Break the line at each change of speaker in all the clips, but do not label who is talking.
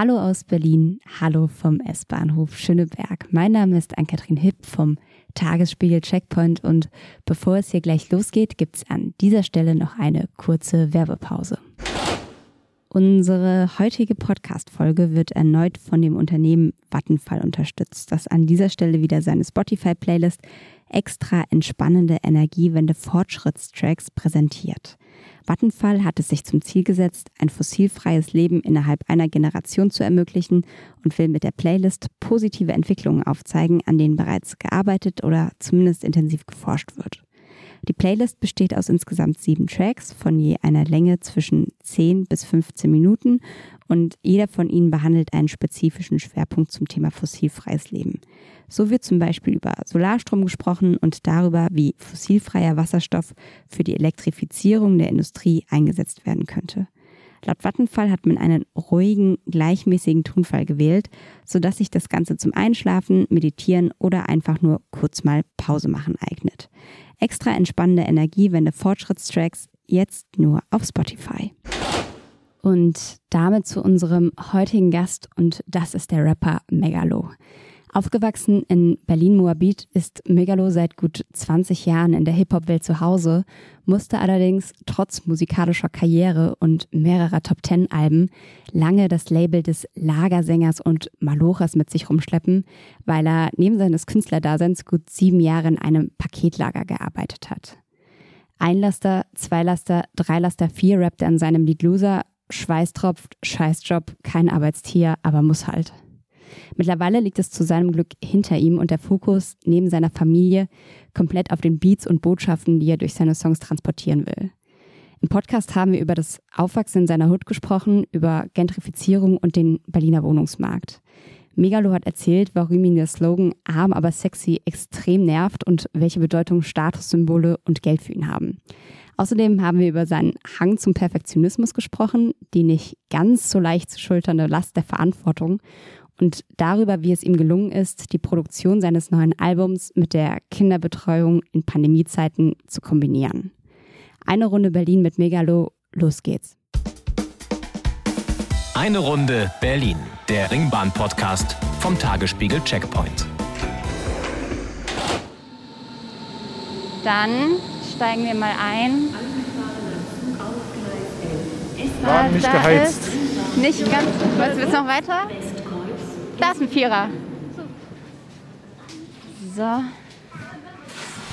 Hallo aus Berlin, hallo vom S-Bahnhof Schöneberg. Mein Name ist Ann-Kathrin Hipp vom Tagesspiegel Checkpoint und bevor es hier gleich losgeht, gibt es an dieser Stelle noch eine kurze Werbepause. Unsere heutige Podcast-Folge wird erneut von dem Unternehmen Vattenfall unterstützt, das an dieser Stelle wieder seine Spotify-Playlist extra entspannende Energiewende Fortschrittstracks präsentiert. Vattenfall hat es sich zum Ziel gesetzt, ein fossilfreies Leben innerhalb einer Generation zu ermöglichen und will mit der Playlist positive Entwicklungen aufzeigen, an denen bereits gearbeitet oder zumindest intensiv geforscht wird. Die Playlist besteht aus insgesamt sieben Tracks von je einer Länge zwischen 10 bis 15 Minuten und jeder von ihnen behandelt einen spezifischen Schwerpunkt zum Thema fossilfreies Leben. So wird zum Beispiel über Solarstrom gesprochen und darüber, wie fossilfreier Wasserstoff für die Elektrifizierung der Industrie eingesetzt werden könnte. Laut Vattenfall hat man einen ruhigen, gleichmäßigen Tonfall gewählt, sodass sich das Ganze zum Einschlafen, Meditieren oder einfach nur kurz mal Pause machen eignet. Extra entspannende Energiewende Fortschrittstracks jetzt nur auf Spotify. Und damit zu unserem heutigen Gast und das ist der Rapper Megalo. Aufgewachsen in Berlin-Moabit ist Megalo seit gut 20 Jahren in der Hip-Hop-Welt zu Hause, musste allerdings trotz musikalischer Karriere und mehrerer Top-Ten-Alben lange das Label des Lagersängers und Malochers mit sich rumschleppen, weil er neben seines Künstlerdaseins gut sieben Jahre in einem Paketlager gearbeitet hat. Einlaster, Zweilaster, Dreilaster, vier rappt er in seinem Lied Loser, Schweißtropft, Scheißjob, kein Arbeitstier, aber muss halt. Mittlerweile liegt es zu seinem Glück hinter ihm und der Fokus neben seiner Familie komplett auf den Beats und Botschaften, die er durch seine Songs transportieren will. Im Podcast haben wir über das Aufwachsen in seiner Hut gesprochen, über Gentrifizierung und den Berliner Wohnungsmarkt. Megalo hat erzählt, warum ihn der Slogan arm aber sexy extrem nervt und welche Bedeutung Statussymbole und Geld für ihn haben. Außerdem haben wir über seinen Hang zum Perfektionismus gesprochen, die nicht ganz so leicht zu schulternde Last der Verantwortung und darüber, wie es ihm gelungen ist, die Produktion seines neuen Albums mit der Kinderbetreuung in Pandemiezeiten zu kombinieren. Eine Runde Berlin mit Megalo, los geht's.
Eine Runde Berlin, der Ringbahn-Podcast vom Tagesspiegel Checkpoint.
Dann steigen wir mal ein.
Wagen nicht geheizt.
Nicht ganz. Was willst du noch weiter? Da ist ein Vierer. So.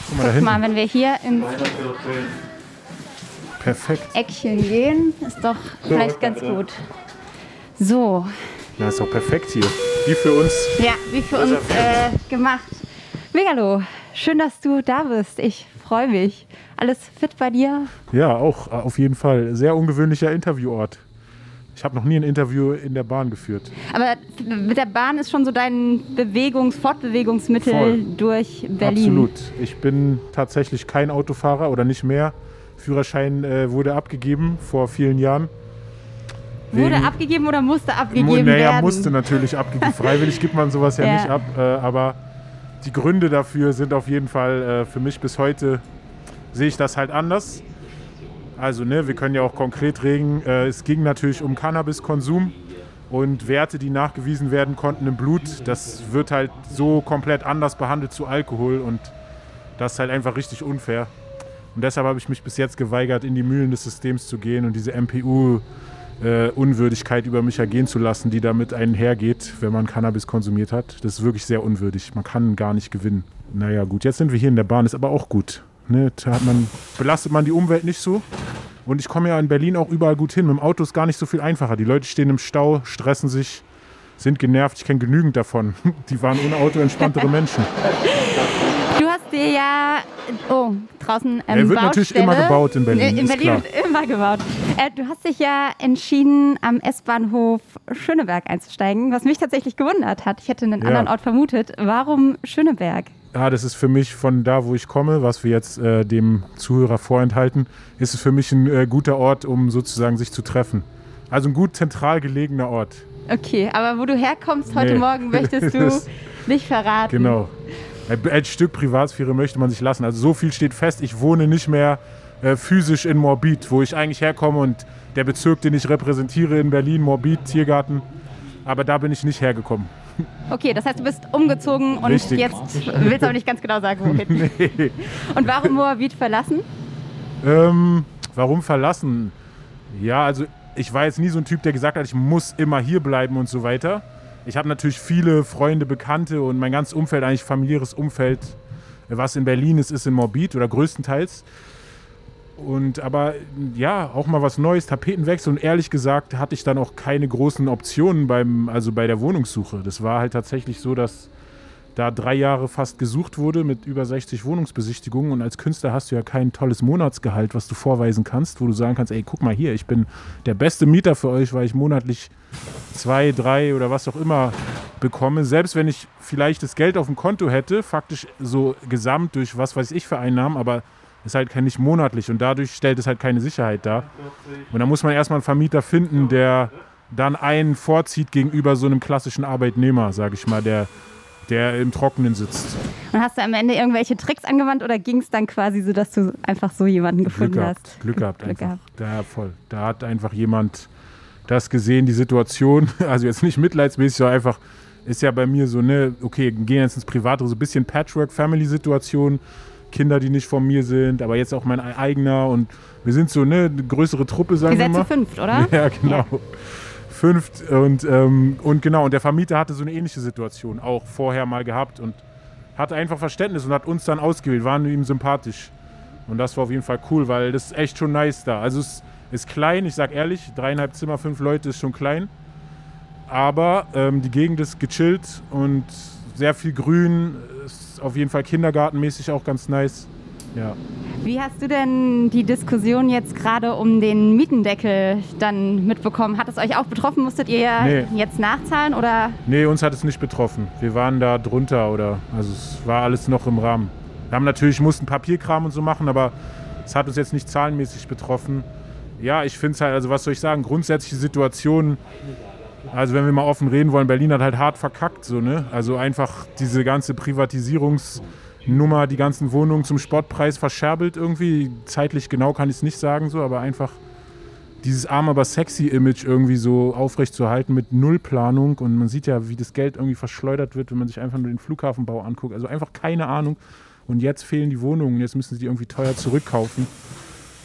Guck mal
Guck mal, wenn wir hier ins
Perfekt.
Eckchen gehen, ist doch vielleicht ganz gut. So,
Na, ist doch perfekt hier. Wie für uns.
ja, wie für uns äh, gemacht. Megalo, schön, dass du da bist. Ich freue mich. Alles fit bei dir?
Ja, auch äh, auf jeden Fall. Sehr ungewöhnlicher Interviewort. Ich habe noch nie ein Interview in der Bahn geführt.
Aber mit der Bahn ist schon so dein Bewegungs-, Fortbewegungsmittel
Voll.
durch Berlin.
Absolut. Ich bin tatsächlich kein Autofahrer oder nicht mehr. Führerschein äh, wurde abgegeben vor vielen Jahren.
Wurde
Wegen-
abgegeben oder musste
Mu-
abgegeben
naja,
werden?
musste natürlich abgegeben. Freiwillig gibt man sowas ja,
Ja.
nicht ab. Äh, aber die Gründe dafür sind auf jeden Fall äh, für mich bis heute, sehe ich das halt anders. Also, ne, wir können ja auch konkret reden. Äh, es ging natürlich um Cannabiskonsum und Werte, die nachgewiesen werden konnten im Blut. Das wird halt so komplett anders behandelt zu Alkohol und das ist halt einfach richtig unfair. Und deshalb habe ich mich bis jetzt geweigert, in die Mühlen des Systems zu gehen und diese MPU äh, über mich ergehen zu lassen, die damit einhergeht, wenn man Cannabis konsumiert hat. Das ist wirklich sehr unwürdig. Man kann gar nicht gewinnen. Naja, gut, jetzt sind wir hier in der Bahn, ist aber auch gut. Ne, da man, belastet man die Umwelt nicht so. Und ich komme ja in Berlin auch überall gut hin. Mit dem Auto ist gar nicht so viel einfacher. Die Leute stehen im Stau, stressen sich, sind genervt. Ich kenne genügend davon. Die waren ohne Auto entspanntere Menschen.
Du hast dir ja, oh, draußen ähm,
Er wird natürlich
Baustelle.
immer gebaut in Berlin,
In Berlin wird immer gebaut. Äh, du hast dich ja entschieden, am S-Bahnhof Schöneberg einzusteigen, was mich tatsächlich gewundert hat. Ich hätte einen
Ja.
anderen Ort vermutet. Warum Schöneberg?
Ja, das ist für mich von da, wo ich komme, was wir jetzt äh, dem Zuhörer vorenthalten, ist es für mich ein äh, guter Ort, um sozusagen sich zu treffen. Also ein gut zentral gelegener Ort.
Okay, aber wo du herkommst heute
Nee.
Morgen, möchtest du nicht verraten.
Genau. Ein, ein Stück Privatsphäre möchte man sich lassen. Also so viel steht fest, ich wohne nicht mehr äh, physisch in Morbid, wo ich eigentlich herkomme und der Bezirk, den ich repräsentiere in Berlin, Morbid, Tiergarten, Aber da bin ich nicht hergekommen.
Okay, das heißt, du bist umgezogen und
Richtig.
jetzt willst aber nicht ganz genau sagen, wohin.
nee.
Und warum Moabit verlassen?
Ähm, warum verlassen? Ja, also ich war jetzt nie so ein Typ, der gesagt hat, ich muss immer hier bleiben und so weiter. Ich habe natürlich viele Freunde, Bekannte und mein ganzes Umfeld, eigentlich familiäres Umfeld, was in Berlin ist, ist in Morbid oder größtenteils. Und aber ja, auch mal was Neues, Tapetenwechsel und ehrlich gesagt hatte ich dann auch keine großen Optionen beim, also bei der Wohnungssuche. Das war halt tatsächlich so, dass da drei Jahre fast gesucht wurde mit über 60 Wohnungsbesichtigungen und als Künstler hast du ja kein tolles Monatsgehalt, was du vorweisen kannst, wo du sagen kannst, ey, guck mal hier, ich bin der beste Mieter für euch, weil ich monatlich zwei, drei oder was auch immer bekomme. Selbst wenn ich vielleicht das Geld auf dem Konto hätte, faktisch so gesamt durch was weiß ich für Einnahmen, aber ist halt nicht monatlich und dadurch stellt es halt keine Sicherheit dar. Und da muss man erstmal einen Vermieter finden, der dann einen vorzieht gegenüber so einem klassischen Arbeitnehmer, sage ich mal, der der im Trockenen sitzt.
Und hast du am Ende irgendwelche Tricks angewandt oder ging es dann quasi so, dass du einfach so jemanden gefunden
Glück gehabt,
hast?
Glück gehabt
Glück
einfach.
gehabt.
Da voll. Da hat einfach jemand das gesehen, die Situation. Also jetzt nicht mitleidsmäßig, sondern einfach ist ja bei mir so, ne, okay, gehen jetzt ins Private, so ein bisschen Patchwork-Family-Situation. Kinder, die nicht von mir sind, aber jetzt auch mein eigener und wir sind so, ne, eine größere Truppe, sagen
Ihr
wir
seid
mal.
zu fünft, oder?
Ja, genau. Fünft und, ähm, und genau, und der Vermieter hatte so eine ähnliche Situation auch vorher mal gehabt und hatte einfach Verständnis und hat uns dann ausgewählt, waren ihm sympathisch. Und das war auf jeden Fall cool, weil das ist echt schon nice da. Also es ist klein, ich sag ehrlich, dreieinhalb Zimmer, fünf Leute ist schon klein. Aber ähm, die Gegend ist gechillt und sehr viel Grün. Auf jeden Fall kindergartenmäßig auch ganz nice. Ja.
Wie hast du denn die Diskussion jetzt gerade um den Mietendeckel dann mitbekommen? Hat es euch auch betroffen? Musstet ihr
Nee.
jetzt nachzahlen oder?
Nee, uns hat es nicht betroffen. Wir waren da drunter oder also es war alles noch im Rahmen. Wir haben natürlich mussten Papierkram und so machen, aber es hat uns jetzt nicht zahlenmäßig betroffen. Ja, ich finde es halt, also was soll ich sagen, grundsätzliche Situationen, also wenn wir mal offen reden wollen, Berlin hat halt hart verkackt, so, ne? Also einfach diese ganze Privatisierungsnummer, die ganzen Wohnungen zum Spottpreis verscherbelt irgendwie. Zeitlich genau kann ich es nicht sagen, so, aber einfach dieses arm, aber sexy Image irgendwie so aufrecht zu halten mit Nullplanung. Und man sieht ja, wie das Geld irgendwie verschleudert wird, wenn man sich einfach nur den Flughafenbau anguckt. Also einfach keine Ahnung. Und jetzt fehlen die Wohnungen, jetzt müssen sie die irgendwie teuer zurückkaufen.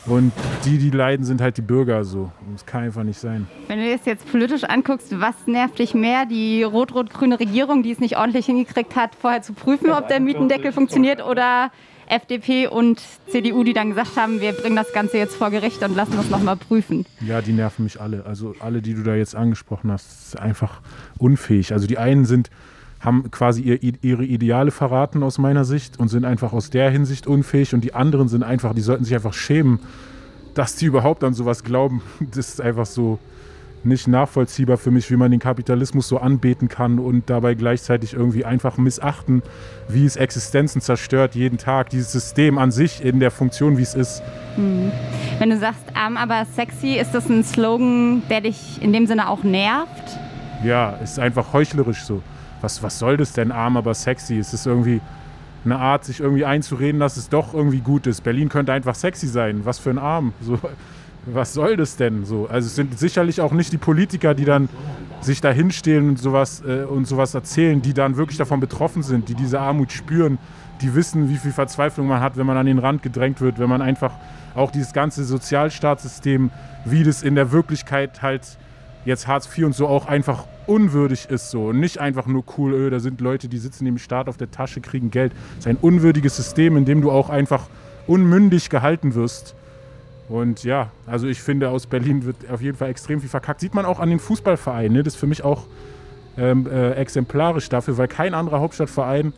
Und die, die leiden, sind halt die Bürger so. Und Das kann einfach nicht sein.
Wenn du das jetzt politisch anguckst, was nervt dich mehr? Die rot-rot-grüne Regierung, die es nicht ordentlich hingekriegt hat, vorher zu prüfen, ob der Mietendeckel funktioniert oder FDP und CDU, die dann gesagt haben, wir bringen das Ganze jetzt vor Gericht und lassen das nochmal prüfen.
Ja, die nerven mich alle. Also alle, die du da jetzt angesprochen hast, ist einfach unfähig. Also die einen sind, haben quasi ihr, ihre Ideale verraten aus meiner Sicht und sind einfach aus der Hinsicht unfähig und die anderen sind einfach, die sollten sich einfach schämen, dass die überhaupt an sowas glauben. Das ist einfach so nicht nachvollziehbar für mich, wie man den Kapitalismus so anbeten kann und dabei gleichzeitig irgendwie einfach missachten, wie es Existenzen zerstört jeden Tag, dieses System an sich in der Funktion, wie es ist.
Wenn du sagst, arm aber sexy, ist das ein Slogan, der dich in dem Sinne auch nervt?
Ja, ist einfach heuchlerisch so. Was, was soll das denn, arm, aber sexy? Es ist irgendwie eine Art, sich irgendwie einzureden, dass es doch irgendwie gut ist. Berlin könnte einfach sexy sein. Was für ein Arm. So, was soll das denn so? Also es sind sicherlich auch nicht die Politiker, die dann sich da hinstehen und sowas, äh, und sowas erzählen, die dann wirklich davon betroffen sind, die diese Armut spüren, die wissen, wie viel Verzweiflung man hat, wenn man an den Rand gedrängt wird, wenn man einfach auch dieses ganze Sozialstaatssystem, wie das in der Wirklichkeit halt jetzt Hartz IV und so auch einfach unwürdig ist so und nicht einfach nur cool, öh, da sind Leute, die sitzen dem Staat auf der Tasche, kriegen Geld. Es ist ein unwürdiges System, in dem du auch einfach unmündig gehalten wirst. Und ja, also ich finde, aus Berlin wird auf jeden Fall extrem viel verkackt. Sieht man auch an den Fußballvereinen. Ne? Das ist für mich auch ähm, äh, exemplarisch dafür, weil kein anderer Hauptstadtverein,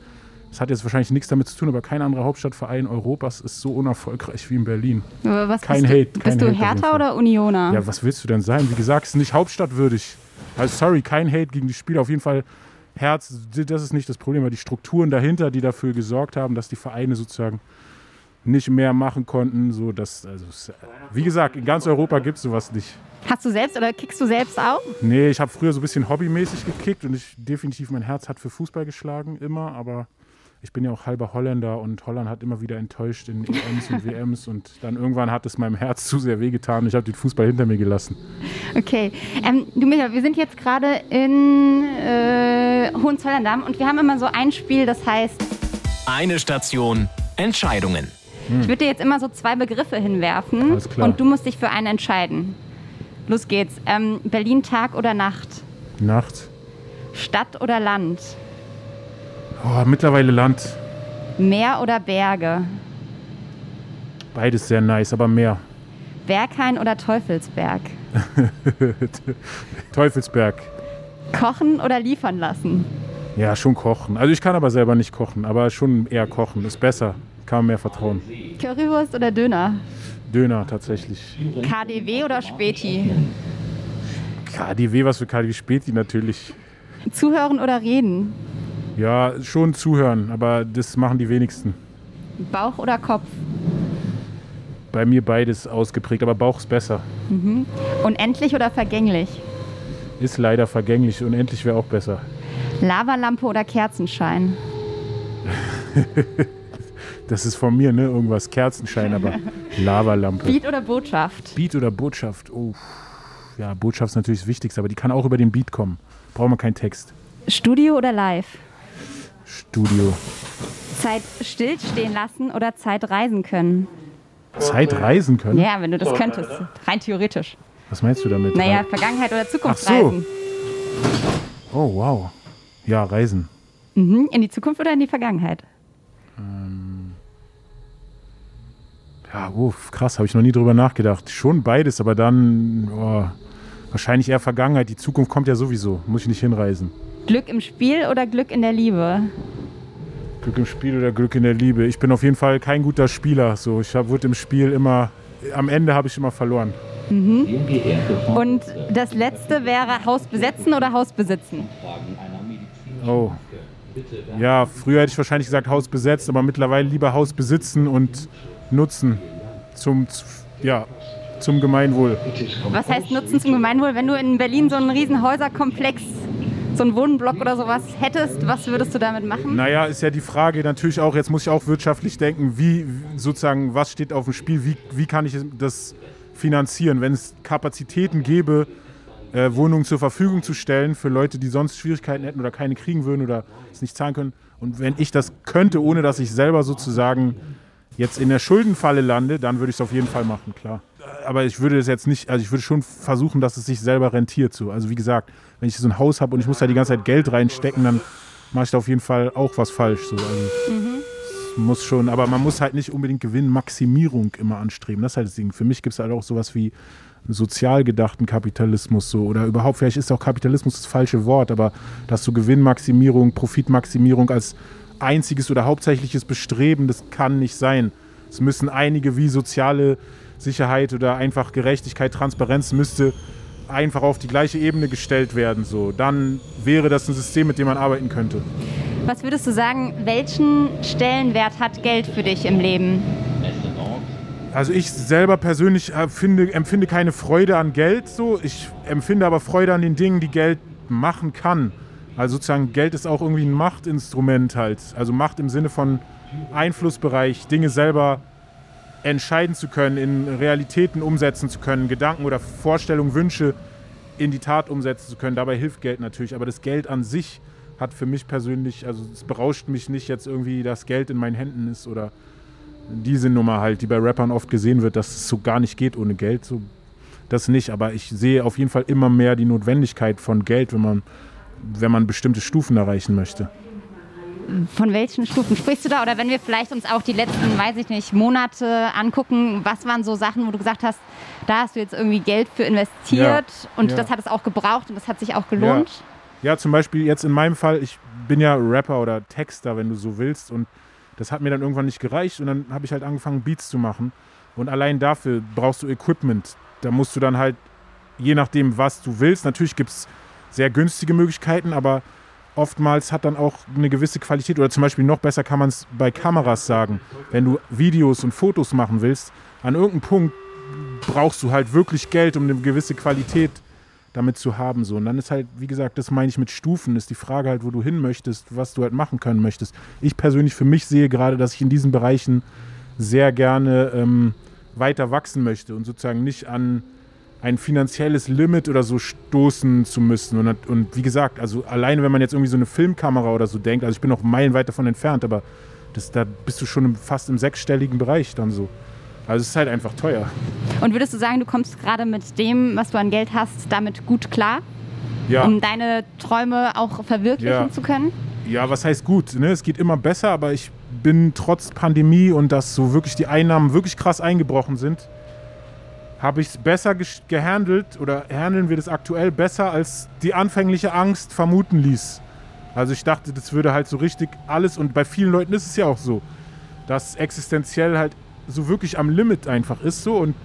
das hat jetzt wahrscheinlich nichts damit zu tun, aber kein anderer Hauptstadtverein Europas ist so unerfolgreich wie in Berlin.
Aber Was
Kein Hate,
Du,
kein
bist du
Hate jeden
Hertha oder Unioner?
Ja, was willst du denn sein? Wie gesagt, es ist nicht hauptstadtwürdig. Also sorry, kein Hate gegen die Spieler. Auf jeden Fall Herz, das ist nicht das Problem, aber die Strukturen dahinter, die dafür gesorgt haben, dass die Vereine sozusagen nicht mehr machen konnten. So, dass, also, wie gesagt, in ganz Europa gibt es sowas nicht.
Hast du selbst oder kickst du selbst auch?
Nee, ich habe früher so ein bisschen hobbymäßig gekickt und ich definitiv mein Herz hat für Fußball geschlagen, immer, aber ich bin ja auch halber Holländer und Holland hat immer wieder enttäuscht in EMs und WMs und dann irgendwann hat es meinem Herz zu sehr wehgetan und ich habe den Fußball hinter mir gelassen.
Okay, ähm, du Michael, wir sind jetzt gerade in äh, Hohenzollern-Damm und wir haben immer so ein Spiel, das heißt...
Eine Station, Entscheidungen.
Ich würde dir jetzt immer so zwei Begriffe hinwerfen
Alles klar.
und du musst dich für einen entscheiden. Los geht's. Ähm, Berlin Tag oder Nacht?
Nacht.
Stadt oder Land?
Oh, mittlerweile Land.
Meer oder Berge?
Beides sehr nice, aber mehr.
Berghain oder Teufelsberg?
Teufelsberg.
Kochen oder liefern lassen?
Ja, schon kochen. Also ich kann aber selber nicht kochen, aber schon eher kochen. Ist besser. Kann man mehr vertrauen.
Currywurst oder Döner?
Döner tatsächlich.
KDW oder Späti?
KDW, was für KDW Späti natürlich.
Zuhören oder reden?
Ja, schon zuhören, aber das machen die wenigsten.
Bauch oder Kopf?
Bei mir beides ausgeprägt, aber Bauch ist besser.
Unendlich oder vergänglich?
Ist leider vergänglich. Unendlich wäre auch besser.
Lavalampe oder Kerzenschein?
Das ist von mir, ne? Irgendwas Kerzenschein, aber Lavalampe.
Beat oder Botschaft?
Beat oder Botschaft? Oh. Ja, Botschaft ist natürlich das Wichtigste, aber die kann auch über den Beat kommen. Braucht man keinen Text.
Studio oder live?
Studio.
Zeit stillstehen lassen oder Zeit reisen können?
Zeit reisen können?
Ja, wenn du das könntest. Rein theoretisch.
Was meinst du damit?
Naja, Vergangenheit oder Zukunft
Ach so.
reisen.
Oh, wow. Ja, reisen.
Mhm. In die Zukunft oder in die Vergangenheit?
Ja, uff, krass, habe ich noch nie drüber nachgedacht. Schon beides, aber dann oh, wahrscheinlich eher Vergangenheit. Die Zukunft kommt ja sowieso. Muss ich nicht hinreisen.
Glück im Spiel oder Glück in der Liebe?
Glück im Spiel oder Glück in der Liebe. Ich bin auf jeden Fall kein guter Spieler. So, ich wurde im Spiel immer, am Ende habe ich immer verloren.
Und das letzte wäre Haus besetzen oder Haus besitzen?
Oh. Ja, früher hätte ich wahrscheinlich gesagt Haus besetzt, aber mittlerweile lieber Haus besitzen und nutzen zum, ja, zum Gemeinwohl.
Was heißt Nutzen zum Gemeinwohl? Wenn du in Berlin so einen riesen Häuserkomplex, so einen Wohnblock oder sowas hättest, was würdest du damit machen?
Naja, ist ja die Frage natürlich auch, jetzt muss ich auch wirtschaftlich denken, wie sozusagen, was steht auf dem Spiel, wie, wie kann ich das finanzieren, wenn es Kapazitäten gäbe, äh, Wohnungen zur Verfügung zu stellen für Leute, die sonst Schwierigkeiten hätten oder keine kriegen würden oder es nicht zahlen können. Und wenn ich das könnte, ohne dass ich selber sozusagen jetzt in der Schuldenfalle lande, dann würde ich es auf jeden Fall machen, klar. Aber ich würde es jetzt nicht, also ich würde schon versuchen, dass es sich selber rentiert. So. Also wie gesagt, wenn ich so ein Haus habe und ich muss da die ganze Zeit Geld reinstecken, dann mache ich da auf jeden Fall auch was falsch. So. Also, es muss schon, aber man muss halt nicht unbedingt Gewinnmaximierung immer anstreben. Das ist halt das Ding. Für mich gibt es halt auch sowas wie sozial gedachten Kapitalismus so oder überhaupt, vielleicht ist auch Kapitalismus das falsche Wort, aber dass so Gewinnmaximierung, Profitmaximierung als einziges oder hauptsächliches Bestreben, das kann nicht sein. Es müssen einige wie soziale Sicherheit oder einfach Gerechtigkeit, Transparenz müsste einfach auf die gleiche Ebene gestellt werden. So. Dann wäre das ein System, mit dem man arbeiten könnte.
Was würdest du sagen, welchen Stellenwert hat Geld für dich im Leben?
Also ich selber persönlich äh, finde, empfinde keine Freude an Geld so. Ich empfinde aber Freude an den Dingen, die Geld machen kann. Also sozusagen Geld ist auch irgendwie ein Machtinstrument halt. Also Macht im Sinne von Einflussbereich, Dinge selber entscheiden zu können, in Realitäten umsetzen zu können, Gedanken oder Vorstellungen, Wünsche in die Tat umsetzen zu können. Dabei hilft Geld natürlich. Aber das Geld an sich hat für mich persönlich, also es berauscht mich nicht jetzt irgendwie, dass Geld in meinen Händen ist oder diese Nummer halt, die bei Rappern oft gesehen wird, dass es so gar nicht geht ohne Geld. So, das nicht. Aber ich sehe auf jeden Fall immer mehr die Notwendigkeit von Geld, wenn man, wenn man bestimmte Stufen erreichen möchte.
Von welchen Stufen sprichst du da? Oder wenn wir vielleicht uns auch die letzten, weiß ich nicht, Monate angucken, was waren so Sachen, wo du gesagt hast, da hast du jetzt irgendwie Geld für investiert
Ja,
und
ja.
das hat es auch gebraucht und das hat sich auch gelohnt?
Ja, zum Beispiel jetzt in meinem Fall, ich bin ja Rapper oder Texter, wenn du so willst. Und das hat mir dann irgendwann nicht gereicht. Und dann habe ich halt angefangen, Beats zu machen. Und allein dafür brauchst du Equipment. Da musst du dann halt, je nachdem, was du willst, natürlich gibt es sehr günstige Möglichkeiten, aber oftmals hat dann auch eine gewisse Qualität. Oder zum Beispiel noch besser kann man es bei Kameras sagen. Wenn du Videos und Fotos machen willst, an irgendeinem Punkt brauchst du halt wirklich Geld, um eine gewisse Qualität damit zu haben. So. Und dann ist halt, wie gesagt, das meine ich mit Stufen, ist die Frage halt, wo du hin möchtest, was du halt machen können möchtest. Ich persönlich für mich sehe gerade, dass ich in diesen Bereichen sehr gerne ähm, weiter wachsen möchte und sozusagen nicht an ein finanzielles Limit oder so stoßen zu müssen. Und, und wie gesagt, also alleine wenn man jetzt irgendwie so eine Filmkamera oder so denkt, also ich bin noch meilenweit davon entfernt, aber das, da bist du schon fast im sechsstelligen Bereich dann so. Also es ist halt einfach teuer.
Und würdest du sagen, du kommst gerade mit dem, was du an Geld hast, damit gut klar?
Ja.
Um deine Träume auch verwirklichen
Ja.
zu können?
Ja, was heißt gut? Ne? Es geht immer besser, aber ich bin trotz Pandemie und dass so wirklich die Einnahmen wirklich krass eingebrochen sind, habe ich es besser gehandelt oder handeln wir das aktuell besser, als die anfängliche Angst vermuten ließ. Also ich dachte, das würde halt so richtig alles und bei vielen Leuten ist es ja auch so, dass existenziell halt so wirklich am Limit einfach ist so und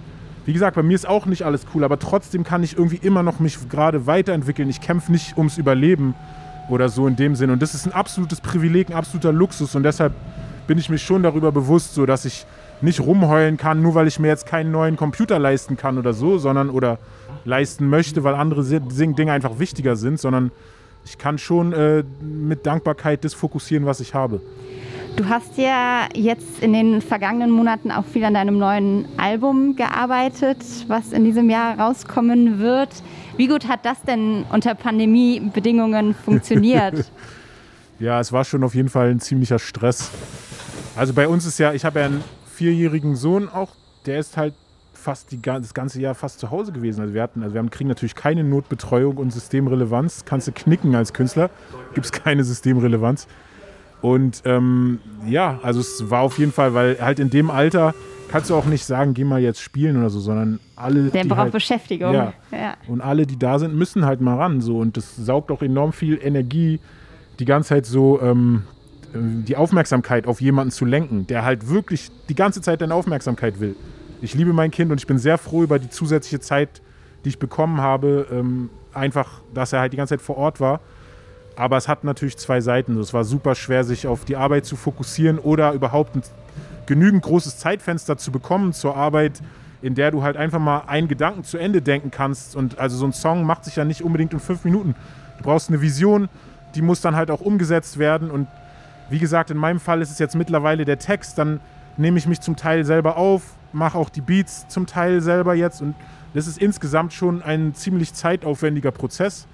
wie gesagt, bei mir ist auch nicht alles cool, aber trotzdem kann ich irgendwie immer noch mich gerade weiterentwickeln. Ich kämpfe nicht ums Überleben oder so in dem Sinn. Und das ist ein absolutes Privileg, ein absoluter Luxus. Und deshalb bin ich mir schon darüber bewusst, so dass ich nicht rumheulen kann, nur weil ich mir jetzt keinen neuen Computer leisten kann oder so, sondern oder leisten möchte, weil andere Dinge einfach wichtiger sind, sondern ich kann schon äh, mit Dankbarkeit das fokussieren, was ich habe.
Du hast ja jetzt in den vergangenen Monaten auch viel an deinem neuen Album gearbeitet, was in diesem Jahr rauskommen wird. Wie gut hat das denn unter Pandemiebedingungen funktioniert?
Ja, es war schon auf jeden Fall ein ziemlicher Stress. Also bei uns ist ja, ich habe ja einen vierjährigen Sohn auch, der ist halt fast die, das ganze Jahr fast zu Hause gewesen. Also wir hatten, also wir haben, kriegen natürlich keine Notbetreuung und Systemrelevanz. Kannst du knicken als Künstler, gibt es keine Systemrelevanz. Und ähm, ja, also es war auf jeden Fall, weil halt in dem Alter kannst du auch nicht sagen, geh mal jetzt spielen oder so, sondern alle.
Der braucht
halt,
Beschäftigung.
Ja.
Ja.
und alle, die da sind, müssen halt mal ran. So. Und das saugt auch enorm viel Energie, die ganze Zeit so ähm, äh, die Aufmerksamkeit auf jemanden zu lenken, der halt wirklich die ganze Zeit deine Aufmerksamkeit will. Ich liebe mein Kind und ich bin sehr froh über die zusätzliche Zeit, die ich bekommen habe. Ähm, einfach, dass er halt die ganze Zeit vor Ort war. Aber es hat natürlich zwei Seiten. Es war super schwer, sich auf die Arbeit zu fokussieren oder überhaupt ein genügend großes Zeitfenster zu bekommen zur Arbeit, in der du halt einfach mal einen Gedanken zu Ende denken kannst. Und also so ein Song macht sich ja nicht unbedingt in fünf Minuten. Du brauchst eine Vision, die muss dann halt auch umgesetzt werden. Und wie gesagt, in meinem Fall ist es jetzt mittlerweile der Text. Dann nehme ich mich zum Teil selber auf, mache auch die Beats zum Teil selber jetzt. Und das ist insgesamt schon ein ziemlich zeitaufwendiger Prozess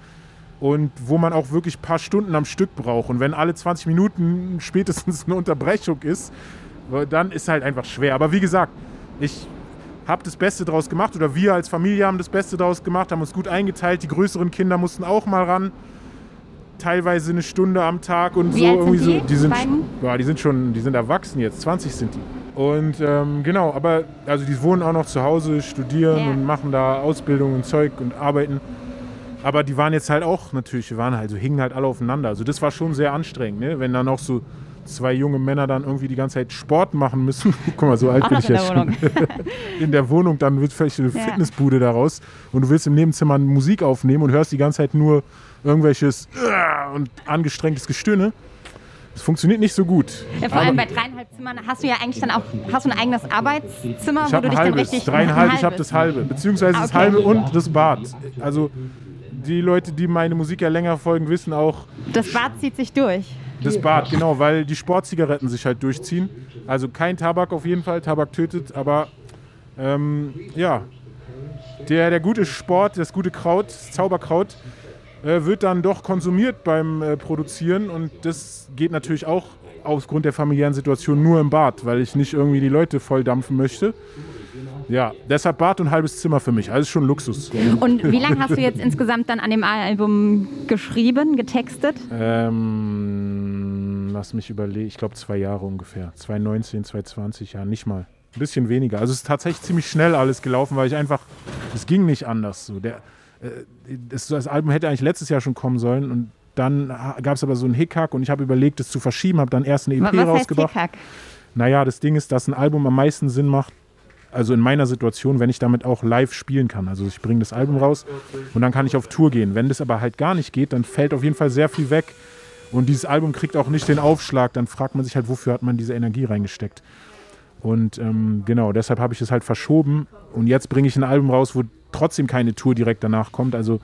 und wo man auch wirklich ein paar Stunden am Stück braucht. Und wenn alle 20 Minuten spätestens eine Unterbrechung ist, dann ist halt einfach schwer. Aber wie gesagt, ich habe das Beste draus gemacht oder wir als Familie haben das Beste draus gemacht, haben uns gut eingeteilt. Die größeren Kinder mussten auch mal ran. Teilweise eine Stunde am Tag und
Wie
so irgendwie so.
die,
Die sind, ja, die sind schon, die sind erwachsen jetzt, 20 sind die. Und ähm, genau, aber also die wohnen auch noch zu Hause, studieren
Ja.
und machen da Ausbildung und Zeug und arbeiten. Aber die waren jetzt halt auch natürlich, die waren halt so, hingen halt alle aufeinander. Also das war schon sehr anstrengend, ne? wenn dann auch so zwei junge Männer dann irgendwie die ganze Zeit Sport machen müssen. Guck mal, so alt
Auch
bin ich ja schon. In der Wohnung, dann wird vielleicht eine
Ja.
Fitnessbude daraus und du willst im Nebenzimmer Musik aufnehmen und hörst die ganze Zeit nur irgendwelches äh, und angestrengtes Gestöhne. Das funktioniert nicht so gut.
Ja, vor allem bei dreieinhalb Zimmern hast du ja eigentlich dann auch hast du ein eigenes Arbeitszimmer,
Ich
wo
habe
du dich
halbes,
dann richtig
dreieinhalb,
ein
ich habe das halbe, beziehungsweise das
Okay.
halbe und das Bad. Also die Leute, die meine Musik ja länger folgen, wissen auch,
Das Bad zieht sich durch.
das Bad, genau, weil die Sportzigaretten sich halt durchziehen. Also kein Tabak auf jeden Fall, Tabak tötet, aber ähm, ja, der, der gute Sport, das gute Kraut, das Zauberkraut, wird dann doch konsumiert beim äh, Produzieren und das geht natürlich auch aufgrund der familiären Situation nur im Bad, weil ich nicht irgendwie die Leute voll dampfen möchte. Ja, deshalb Bad und halbes Zimmer für mich. Alles schon Luxus.
Und wie lange hast du jetzt insgesamt dann an dem Album geschrieben, getextet?
Ähm, lass mich überlegen. Ich glaube zwei Jahre ungefähr. 2019, 2020, ja, nicht mal. Ein bisschen weniger. Also es ist tatsächlich ziemlich schnell alles gelaufen, weil ich einfach, es ging nicht anders. So. Der, äh, das, das Album hätte eigentlich letztes Jahr schon kommen sollen und dann gab es aber so einen Hickhack und ich habe überlegt, es zu verschieben, habe dann erst eine EP
Was heißt
rausgebracht.
Hickhack?
Naja, das Ding ist, dass ein Album am meisten Sinn macht, also in meiner Situation, wenn ich damit auch live spielen kann. Also ich bringe das Album raus und dann kann ich auf Tour gehen. Wenn das aber halt gar nicht geht, dann fällt auf jeden Fall sehr viel weg. Und dieses Album kriegt auch nicht den Aufschlag. Dann fragt man sich halt, wofür hat man diese Energie reingesteckt. Und ähm, genau, deshalb habe ich es halt verschoben. Und jetzt bringe ich ein Album raus, wo trotzdem keine Tour direkt danach kommt. Also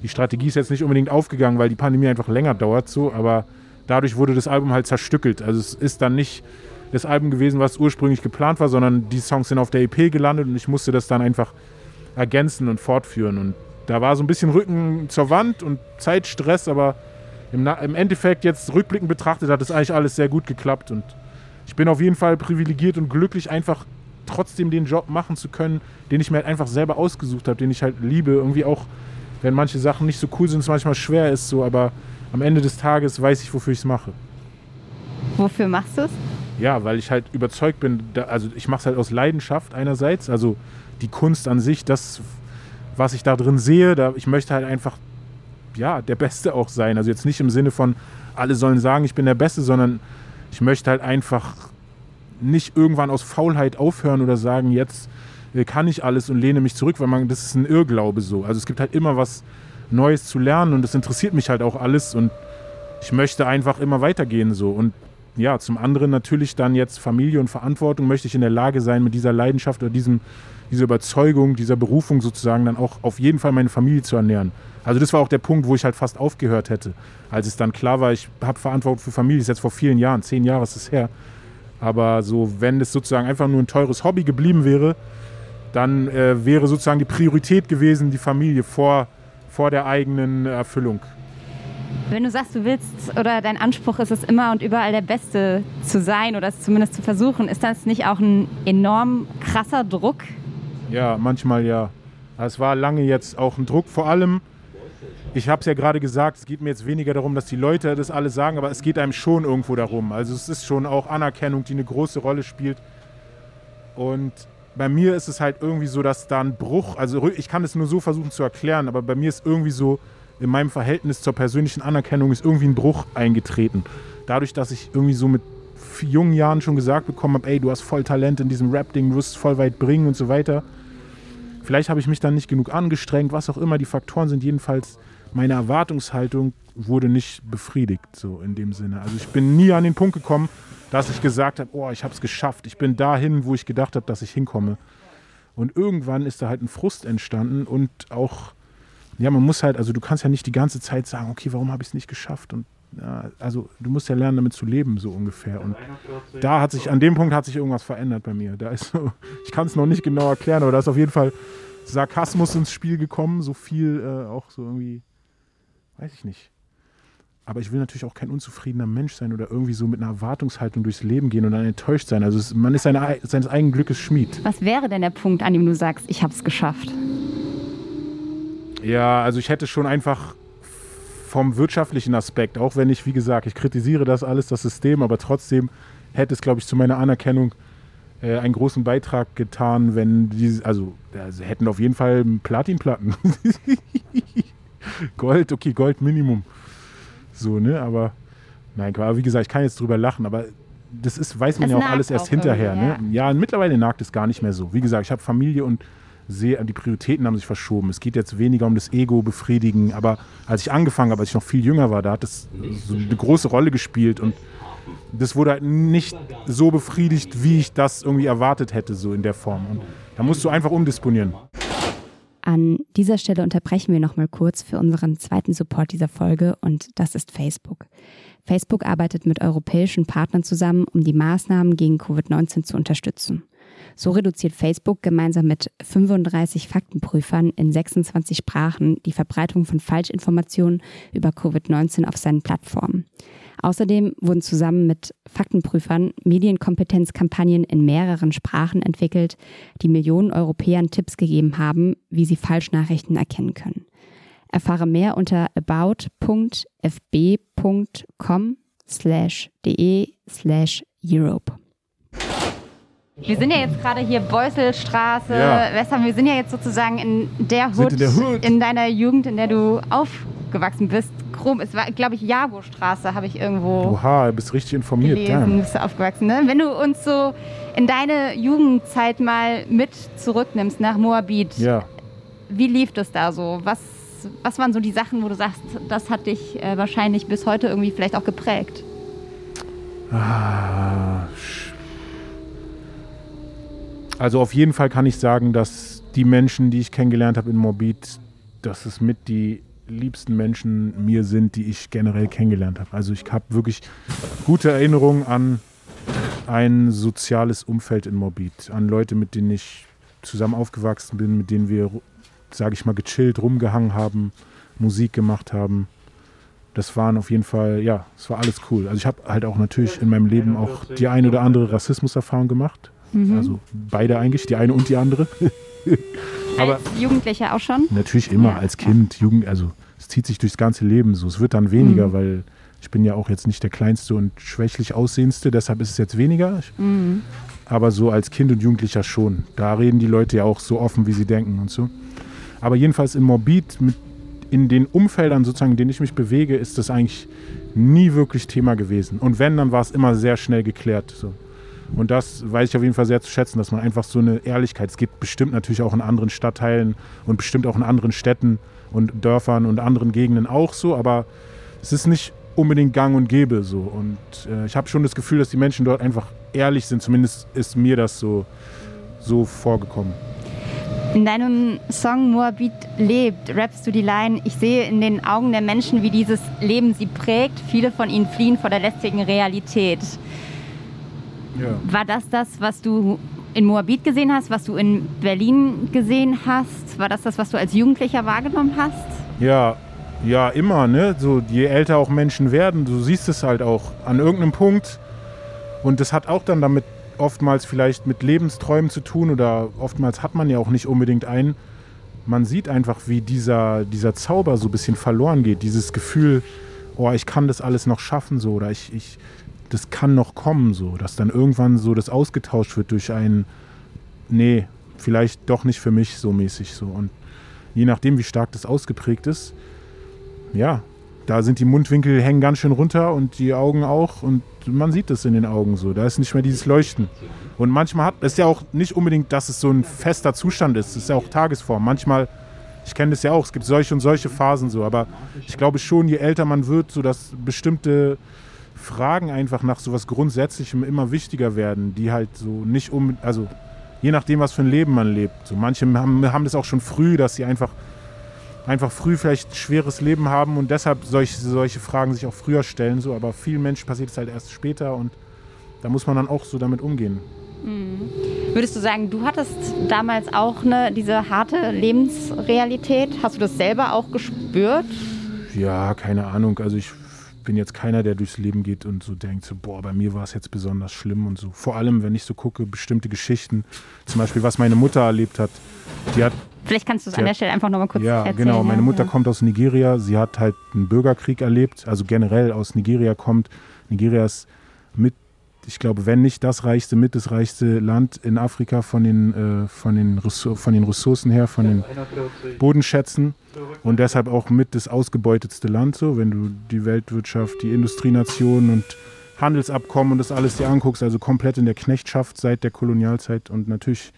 die Strategie ist jetzt nicht unbedingt aufgegangen, weil die Pandemie einfach länger dauert so, aber dadurch wurde das Album halt zerstückelt. Also es ist dann nicht das Album gewesen, was ursprünglich geplant war, sondern die Songs sind auf der EP gelandet und ich musste das dann einfach ergänzen und fortführen. Und da war so ein bisschen Rücken zur Wand und Zeitstress, aber im, im Endeffekt jetzt rückblickend betrachtet hat es eigentlich alles sehr gut geklappt und ich bin auf jeden Fall privilegiert und glücklich, einfach trotzdem den Job machen zu können, den ich mir halt einfach selber ausgesucht habe, den ich halt liebe. Irgendwie auch, wenn manche Sachen nicht so cool sind, es manchmal schwer ist, so, aber am Ende des Tages weiß ich, wofür ich es mache.
Wofür machst du es?
Ja, weil ich halt überzeugt bin, da, also ich mache es halt aus Leidenschaft einerseits, also die Kunst an sich, das, was ich da drin sehe, da, ich möchte halt einfach, ja, der Beste auch sein. Also jetzt nicht im Sinne von, alle sollen sagen, ich bin der Beste, sondern ich möchte halt einfach nicht irgendwann aus Faulheit aufhören oder sagen, jetzt äh, kann ich alles und lehne mich zurück, weil man, das ist ein Irrglaube so. Also es gibt halt immer was Neues zu lernen und das interessiert mich halt auch alles und ich möchte einfach immer weitergehen so. Und ja, zum anderen natürlich dann jetzt Familie und Verantwortung möchte ich in der Lage sein, mit dieser Leidenschaft oder diesem, dieser Überzeugung, dieser Berufung sozusagen dann auch auf jeden Fall meine Familie zu ernähren. Also das war auch der Punkt, wo ich halt fast aufgehört hätte. Als es dann klar war, ich habe Verantwortung für Familie, das ist jetzt vor vielen Jahren, zehn Jahre ist es her. Aber so, wenn es sozusagen einfach nur ein teures Hobby geblieben wäre, dann äh, wäre sozusagen die Priorität gewesen, die Familie vor, vor der eigenen Erfüllung.
Wenn du sagst, du willst oder dein Anspruch ist es immer und überall der Beste zu sein oder es zumindest zu versuchen, ist das nicht auch ein enorm krasser Druck?
Ja, manchmal ja. Es war lange jetzt auch ein Druck, vor allem, ich habe es ja gerade gesagt, es geht mir jetzt weniger darum, dass die Leute das alles sagen, aber es geht einem schon irgendwo darum. Also es ist schon auch Anerkennung, die eine große Rolle spielt. Und bei mir ist es halt irgendwie so, dass da ein Bruch, also ich kann es nur so versuchen zu erklären, aber bei mir ist irgendwie so, in meinem Verhältnis zur persönlichen Anerkennung ist irgendwie ein Bruch eingetreten. Dadurch, dass ich irgendwie so mit jungen Jahren schon gesagt bekommen habe, ey, du hast voll Talent in diesem Rap-Ding, du wirst es voll weit bringen und so weiter. Vielleicht habe ich mich dann nicht genug angestrengt, was auch immer die Faktoren sind. Jedenfalls, meine Erwartungshaltung wurde nicht befriedigt, so in dem Sinne. Also ich bin nie an den Punkt gekommen, dass ich gesagt habe, oh, ich habe es geschafft. Ich bin dahin, wo ich gedacht habe, dass ich hinkomme. Und irgendwann ist da halt ein Frust entstanden und auch ja, man muss halt, also du kannst ja nicht die ganze Zeit sagen, okay, warum habe ich es nicht geschafft? Und ja, also du musst ja lernen, damit zu leben, so ungefähr. Und da hat sich, an dem Punkt hat sich irgendwas verändert bei mir. Da ist so, ich kann es noch nicht genau erklären, aber da ist auf jeden Fall Sarkasmus ins Spiel gekommen, so viel äh, auch so irgendwie, weiß ich nicht. Aber ich will natürlich auch kein unzufriedener Mensch sein oder irgendwie so mit einer Erwartungshaltung durchs Leben gehen und dann enttäuscht sein. Also es, man ist seine, seines eigenen Glückes Schmied.
Was wäre denn der Punkt, an dem du sagst, ich habe es geschafft?
Ja, also ich hätte schon einfach vom wirtschaftlichen Aspekt, auch wenn ich, wie gesagt, ich kritisiere das alles, das System, aber trotzdem hätte es, glaube ich, zu meiner Anerkennung äh, einen großen Beitrag getan, wenn die, also, also hätten auf jeden Fall Platinplatten. Gold, okay, Gold Minimum. So, ne, aber nein, aber wie gesagt, ich kann jetzt drüber lachen, aber das ist, weiß man
es
ja auch alles erst hinterher, ne? Ja, mittlerweile nagt es gar nicht mehr so. Wie gesagt, ich habe Familie und sehe, die Prioritäten haben sich verschoben. Es geht jetzt weniger um das Ego befriedigen, aber als ich angefangen habe, als ich noch viel jünger war, da hat das so eine große Rolle gespielt und das wurde halt nicht so befriedigt, wie ich das irgendwie erwartet hätte, so in der Form. Und da musst du einfach umdisponieren.
An dieser Stelle unterbrechen wir nochmal kurz für unseren zweiten Support dieser Folge und das ist Facebook. Facebook arbeitet mit europäischen Partnern zusammen, um die Maßnahmen gegen Covid-19 zu unterstützen. So reduziert Facebook gemeinsam mit 35 Faktenprüfern in 26 Sprachen die Verbreitung von Falschinformationen über Covid-19 auf seinen Plattformen. Außerdem wurden zusammen mit Faktenprüfern Medienkompetenzkampagnen in mehreren Sprachen entwickelt, die Millionen Europäern Tipps gegeben haben, wie sie Falschnachrichten erkennen können. Erfahre mehr unter about.fb.com slash de slash Europe. Wir sind ja jetzt gerade hier Beuselstraße, ja. Western. Wir sind ja jetzt sozusagen in der Hood, in, der Hood. in deiner Jugend, in der du aufgewachsen bist. Krumm, es war, glaube ich, Jago-Straße, habe ich irgendwo.
Oha, du bist richtig informiert.
Gelesen, bist du aufgewachsen. Ne? Wenn du uns so in deine Jugendzeit mal mit zurücknimmst nach Moabit, ja. wie lief das da so? Was, was waren so die Sachen, wo du sagst, das hat dich äh, wahrscheinlich bis heute irgendwie vielleicht auch geprägt?
Ah, Also auf jeden Fall kann ich sagen, dass die Menschen, die ich kennengelernt habe in Morbid, dass es mit die liebsten Menschen mir sind, die ich generell kennengelernt habe. Also ich habe wirklich gute Erinnerungen an ein soziales Umfeld in Morbid, an Leute, mit denen ich zusammen aufgewachsen bin, mit denen wir, sage ich mal, gechillt rumgehangen haben, Musik gemacht haben. Das waren auf jeden Fall, ja, es war alles cool. Also ich habe halt auch natürlich in meinem Leben auch die eine oder andere Rassismuserfahrung gemacht. Mhm. Also beide eigentlich, die eine und die andere.
Aber als Jugendlicher auch schon?
Natürlich immer, ja. als Kind, Jugend, also es zieht sich durchs ganze Leben so. Es wird dann weniger, mhm. weil ich bin ja auch jetzt nicht der kleinste und schwächlich aussehendste, deshalb ist es jetzt weniger. Mhm. Aber so als Kind und Jugendlicher schon. Da reden die Leute ja auch so offen, wie sie denken und so. Aber jedenfalls im Morbid, mit, in den Umfeldern sozusagen, in denen ich mich bewege, ist das eigentlich nie wirklich Thema gewesen. Und wenn, dann war es immer sehr schnell geklärt. So. Und das weiß ich auf jeden Fall sehr zu schätzen, dass man einfach so eine Ehrlichkeit, es gibt bestimmt natürlich auch in anderen Stadtteilen und bestimmt auch in anderen Städten und Dörfern und anderen Gegenden auch so, aber es ist nicht unbedingt gang und gäbe so. Und äh, ich habe schon das Gefühl, dass die Menschen dort einfach ehrlich sind. Zumindest ist mir das so, so vorgekommen.
In deinem Song Moabit lebt, rappst du die Line, ich sehe in den Augen der Menschen, wie dieses Leben sie prägt. Viele von ihnen fliehen vor der lästigen Realität. Ja. War das das, was du in Moabit gesehen hast, was du in Berlin gesehen hast? War das das, was du als Jugendlicher wahrgenommen hast?
Ja, ja, immer, ne? So, je älter auch Menschen werden, du siehst es halt auch an irgendeinem Punkt. Und das hat auch dann damit oftmals vielleicht mit Lebensträumen zu tun oder oftmals hat man ja auch nicht unbedingt einen. Man sieht einfach, wie dieser, dieser Zauber so ein bisschen verloren geht. Dieses Gefühl, oh, ich kann das alles noch schaffen, so, oder ich, ich, das kann noch kommen, so, dass dann irgendwann so das ausgetauscht wird durch ein, nee, vielleicht doch nicht für mich so mäßig so. Und je nachdem, wie stark das ausgeprägt ist, ja, da sind die Mundwinkel hängen ganz schön runter und die Augen auch und man sieht das in den Augen so. Da ist nicht mehr dieses Leuchten. Und manchmal hat es ja auch nicht unbedingt, dass es so ein fester Zustand ist. Es ist ja auch Tagesform. Manchmal, ich kenne das ja auch, es gibt solche und solche Phasen so. Aber ich glaube schon, je älter man wird, so dass bestimmte Fragen einfach nach so was Grundsätzlichem immer wichtiger werden, die halt so nicht um, also je nachdem, was für ein Leben man lebt. So manche haben, haben das auch schon früh, dass sie einfach einfach früh vielleicht ein schweres Leben haben und deshalb solche, solche Fragen sich auch früher stellen. So, aber vielen Menschen passiert es halt erst später und da muss man dann auch so damit umgehen.
Mhm. Würdest du sagen, du hattest damals auch eine, diese harte Lebensrealität? Hast du das selber auch gespürt?
Ja, keine Ahnung. Also ich bin jetzt keiner, der durchs Leben geht und so denkt, so, boah, bei mir war es jetzt besonders schlimm und so. Vor allem, wenn ich so gucke, bestimmte Geschichten, zum Beispiel, was meine Mutter erlebt hat. Die hat
Vielleicht kannst du es an der Stelle einfach nochmal kurz
ja,
erzählen.
Genau, meine Mutter ja. kommt aus Nigeria. Sie hat halt einen Bürgerkrieg erlebt, also generell aus Nigeria kommt. Nigeria ist mit, ich glaube, wenn nicht das reichste, mit das reichste Land in Afrika von den, äh, von den, von den Ressourcen her, von den Bodenschätzen und deshalb auch mit das ausgebeutetste Land, so, wenn du die Weltwirtschaft, die Industrienationen und Handelsabkommen und das alles dir anguckst, also komplett in der Knechtschaft seit der Kolonialzeit und natürlich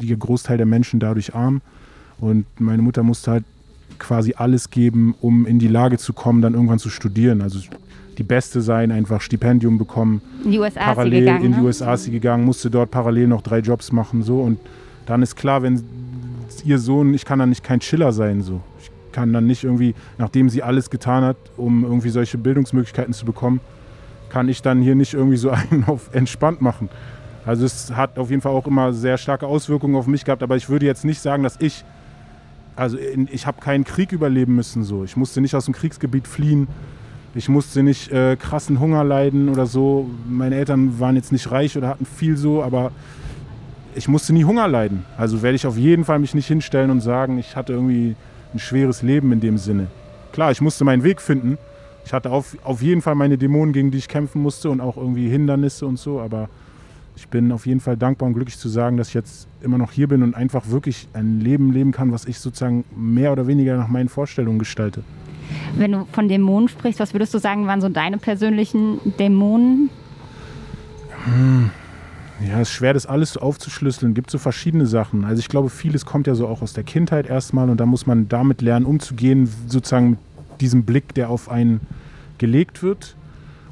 der Großteil der Menschen dadurch arm. Und meine Mutter musste halt quasi alles geben, um in die Lage zu kommen, dann irgendwann zu studieren. Also die Beste sein, einfach Stipendium bekommen.
In die USA
parallel
gegangen.
In die ne? USA ist sie gegangen, musste dort parallel noch drei Jobs machen. So. Und dann ist klar, wenn ihr Sohn, ich kann dann nicht kein Chiller sein. So. Ich kann dann nicht irgendwie, nachdem sie alles getan hat, um irgendwie solche Bildungsmöglichkeiten zu bekommen, kann ich dann hier nicht irgendwie so einen auf entspannt machen. Also es hat auf jeden Fall auch immer sehr starke Auswirkungen auf mich gehabt, aber ich würde jetzt nicht sagen, dass ich, also ich habe keinen Krieg überleben müssen so. Ich musste nicht aus dem Kriegsgebiet fliehen. Ich musste nicht äh, krassen Hunger leiden oder so. Meine Eltern waren jetzt nicht reich oder hatten viel so, aber ich musste nie Hunger leiden. Also werde ich auf jeden Fall mich nicht hinstellen und sagen, ich hatte irgendwie ein schweres Leben in dem Sinne. Klar, ich musste meinen Weg finden. Ich hatte auf, auf jeden Fall meine Dämonen, gegen die ich kämpfen musste und auch irgendwie Hindernisse und so, aber ich bin auf jeden Fall dankbar und glücklich zu sagen, dass ich jetzt immer noch hier bin und einfach wirklich ein Leben leben kann, was ich sozusagen mehr oder weniger nach meinen Vorstellungen gestalte.
Wenn du von Dämonen sprichst, was würdest du sagen, waren so deine persönlichen Dämonen?
Hm. Ja, es ist schwer, das alles so aufzuschlüsseln. Es gibt so verschiedene Sachen. Also ich glaube, vieles kommt ja so auch aus der Kindheit erstmal und da muss man damit lernen, umzugehen, sozusagen mit diesem Blick, der auf einen gelegt wird.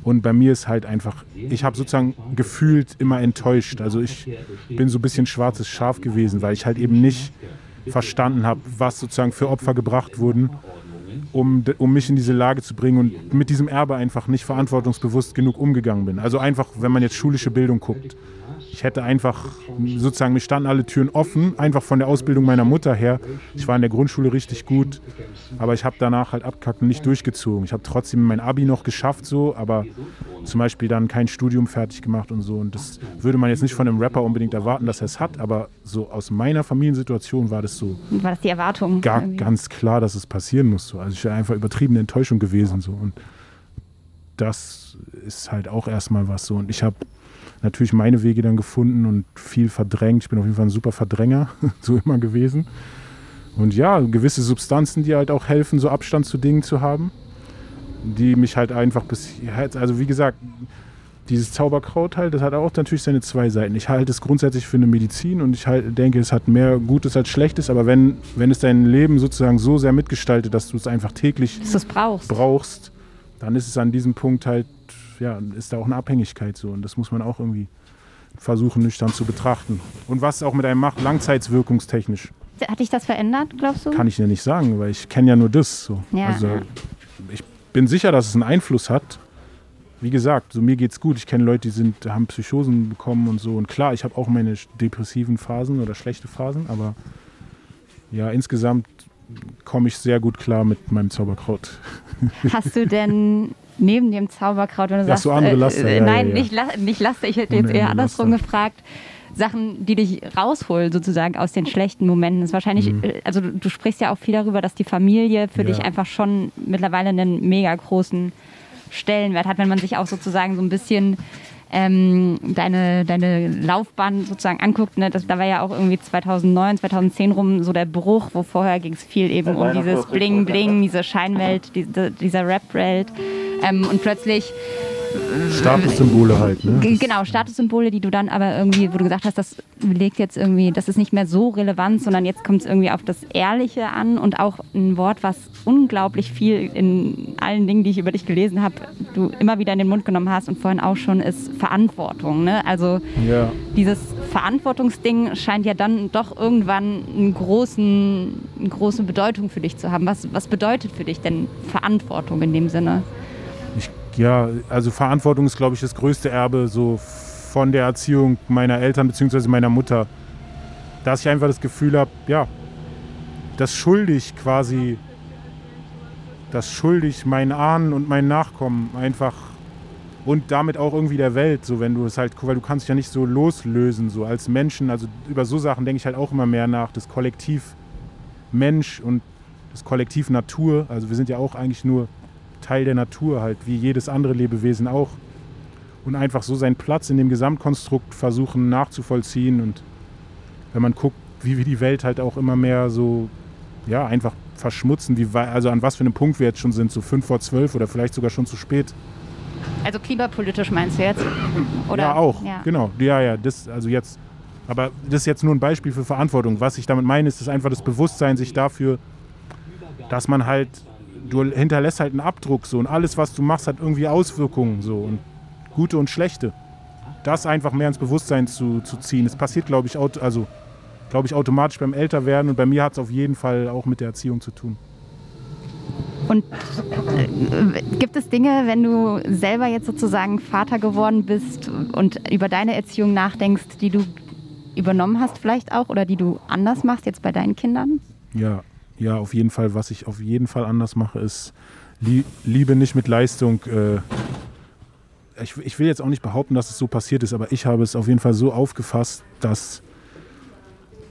Und bei mir ist halt einfach, ich habe sozusagen gefühlt immer enttäuscht. Also ich bin so ein bisschen schwarzes Schaf gewesen, weil ich halt eben nicht verstanden habe, was sozusagen für Opfer gebracht wurden, um, um mich in diese Lage zu bringen und mit diesem Erbe einfach nicht verantwortungsbewusst genug umgegangen bin. Also einfach, wenn man jetzt schulische Bildung guckt. Ich hätte einfach, sozusagen, mir standen alle Türen offen, einfach von der Ausbildung meiner Mutter her. Ich war in der Grundschule richtig gut, aber ich habe danach halt abkackt und nicht durchgezogen. Ich habe trotzdem mein Abi noch geschafft, so, aber zum Beispiel dann kein Studium fertig gemacht und so. Und das würde man jetzt nicht von einem Rapper unbedingt erwarten, dass er es hat, aber so aus meiner Familiensituation war das so.
War das die Erwartung?
Gar, ganz klar, dass es passieren muss. So. Also ich wäre einfach übertriebene Enttäuschung gewesen. So. Und das ist halt auch erstmal was so. Und ich habe natürlich meine Wege dann gefunden und viel verdrängt. Ich bin auf jeden Fall ein super Verdränger, so immer gewesen. Und ja, gewisse Substanzen, die halt auch helfen, so Abstand zu Dingen zu haben, die mich halt einfach bis, also wie gesagt, dieses Zauberkraut halt, das hat auch natürlich seine zwei Seiten. Ich halte es grundsätzlich für eine Medizin und ich halt, denke, es hat mehr Gutes als Schlechtes, aber wenn, wenn es dein Leben sozusagen so sehr mitgestaltet, dass du es einfach täglich
brauchst.
brauchst, dann ist es an diesem Punkt halt ja, ist da auch eine Abhängigkeit so. Und das muss man auch irgendwie versuchen, nüchtern zu betrachten. Und was es auch mit einem macht, langzeitwirkungstechnisch.
Hat dich das verändert, glaubst du?
Kann ich dir nicht sagen, weil ich kenne ja nur das. So.
Ja,
also
ja.
ich bin sicher, dass es einen Einfluss hat. Wie gesagt, so mir geht's gut. Ich kenne Leute, die sind, haben Psychosen bekommen und so. Und klar, ich habe auch meine depressiven Phasen oder schlechte Phasen, aber ja, insgesamt komme ich sehr gut klar mit meinem Zauberkraut.
Hast du denn neben dem Zauberkraut, wenn du
Ja,
sagst,
so andere Laster,
äh,
ja,
nein,
ja, ja.
Nicht, La nicht Laster, ich hätte jetzt eher andersrum
Laster.
gefragt, Sachen, die dich rausholen sozusagen aus den schlechten Momenten. Das ist wahrscheinlich, äh, also du, du sprichst ja auch viel darüber, dass die Familie für
Mhm. Ja.
dich einfach schon mittlerweile einen mega großen Stellenwert hat, wenn man sich auch sozusagen so ein bisschen ähm, deine, deine Laufbahn sozusagen anguckt. Ne? Das, da war ja auch irgendwie 2009, 2010 rum so der Bruch, wo vorher ging es viel eben um dieses Bling Bling, diese Scheinwelt, diese, dieser Rap-Welt. Ähm, und plötzlich
Statussymbole halt, ne?
Genau, Statussymbole, die du dann aber irgendwie, wo du gesagt hast, das legt jetzt irgendwie, das ist nicht mehr so relevant, sondern jetzt kommt es irgendwie auf das Ehrliche an und auch ein Wort, was unglaublich viel in allen Dingen, die ich über dich gelesen habe, du immer wieder in den Mund genommen hast und vorhin auch schon, ist Verantwortung. Ne? Also
Ja.
dieses Verantwortungsding scheint ja dann doch irgendwann einen großen, eine große Bedeutung für dich zu haben. Was, was bedeutet für dich denn Verantwortung in dem Sinne?
Ja, also Verantwortung ist, glaube ich, das größte Erbe so von der Erziehung meiner Eltern bzw. meiner Mutter. Dass ich einfach das Gefühl habe, ja, das schuldig quasi, das schuldig meinen Ahnen und meinen Nachkommen einfach und damit auch irgendwie der Welt, so wenn du es halt, weil du kannst dich ja nicht so loslösen, so als Menschen, also über so Sachen denke ich halt auch immer mehr nach, das Kollektiv Mensch und das Kollektiv Natur, also wir sind ja auch eigentlich nur Teil der Natur halt, wie jedes andere Lebewesen auch. Und einfach so seinen Platz in dem Gesamtkonstrukt versuchen nachzuvollziehen. Und wenn man guckt, wie wir die Welt halt auch immer mehr so, ja, einfach verschmutzen, wie, also an was für einem Punkt wir jetzt schon sind, so fünf vor zwölf oder vielleicht sogar schon zu spät.
Also klimapolitisch meinst du jetzt? Oder?
ja, auch,
Ja.
genau. Ja, ja, das, also jetzt, aber das ist jetzt nur ein Beispiel für Verantwortung. Was ich damit meine, ist, ist einfach das Bewusstsein, sich dafür, dass man halt, du hinterlässt halt einen Abdruck so und alles, was du machst, hat irgendwie Auswirkungen so und gute und schlechte. Das einfach mehr ins Bewusstsein zu, zu ziehen. Es passiert, glaube ich, aut also, glaube ich, automatisch beim Älterwerden und bei mir hat es auf jeden Fall auch mit der Erziehung zu tun.
Und äh, gibt es Dinge, wenn du selber jetzt sozusagen Vater geworden bist und über deine Erziehung nachdenkst, die du übernommen hast vielleicht auch oder die du anders machst jetzt bei deinen Kindern?
Ja, ja, auf jeden Fall. Was ich auf jeden Fall anders mache, ist Lie Liebe nicht mit Leistung. Äh, ich, ich will jetzt auch nicht behaupten, dass es so passiert ist, aber ich habe es auf jeden Fall so aufgefasst, dass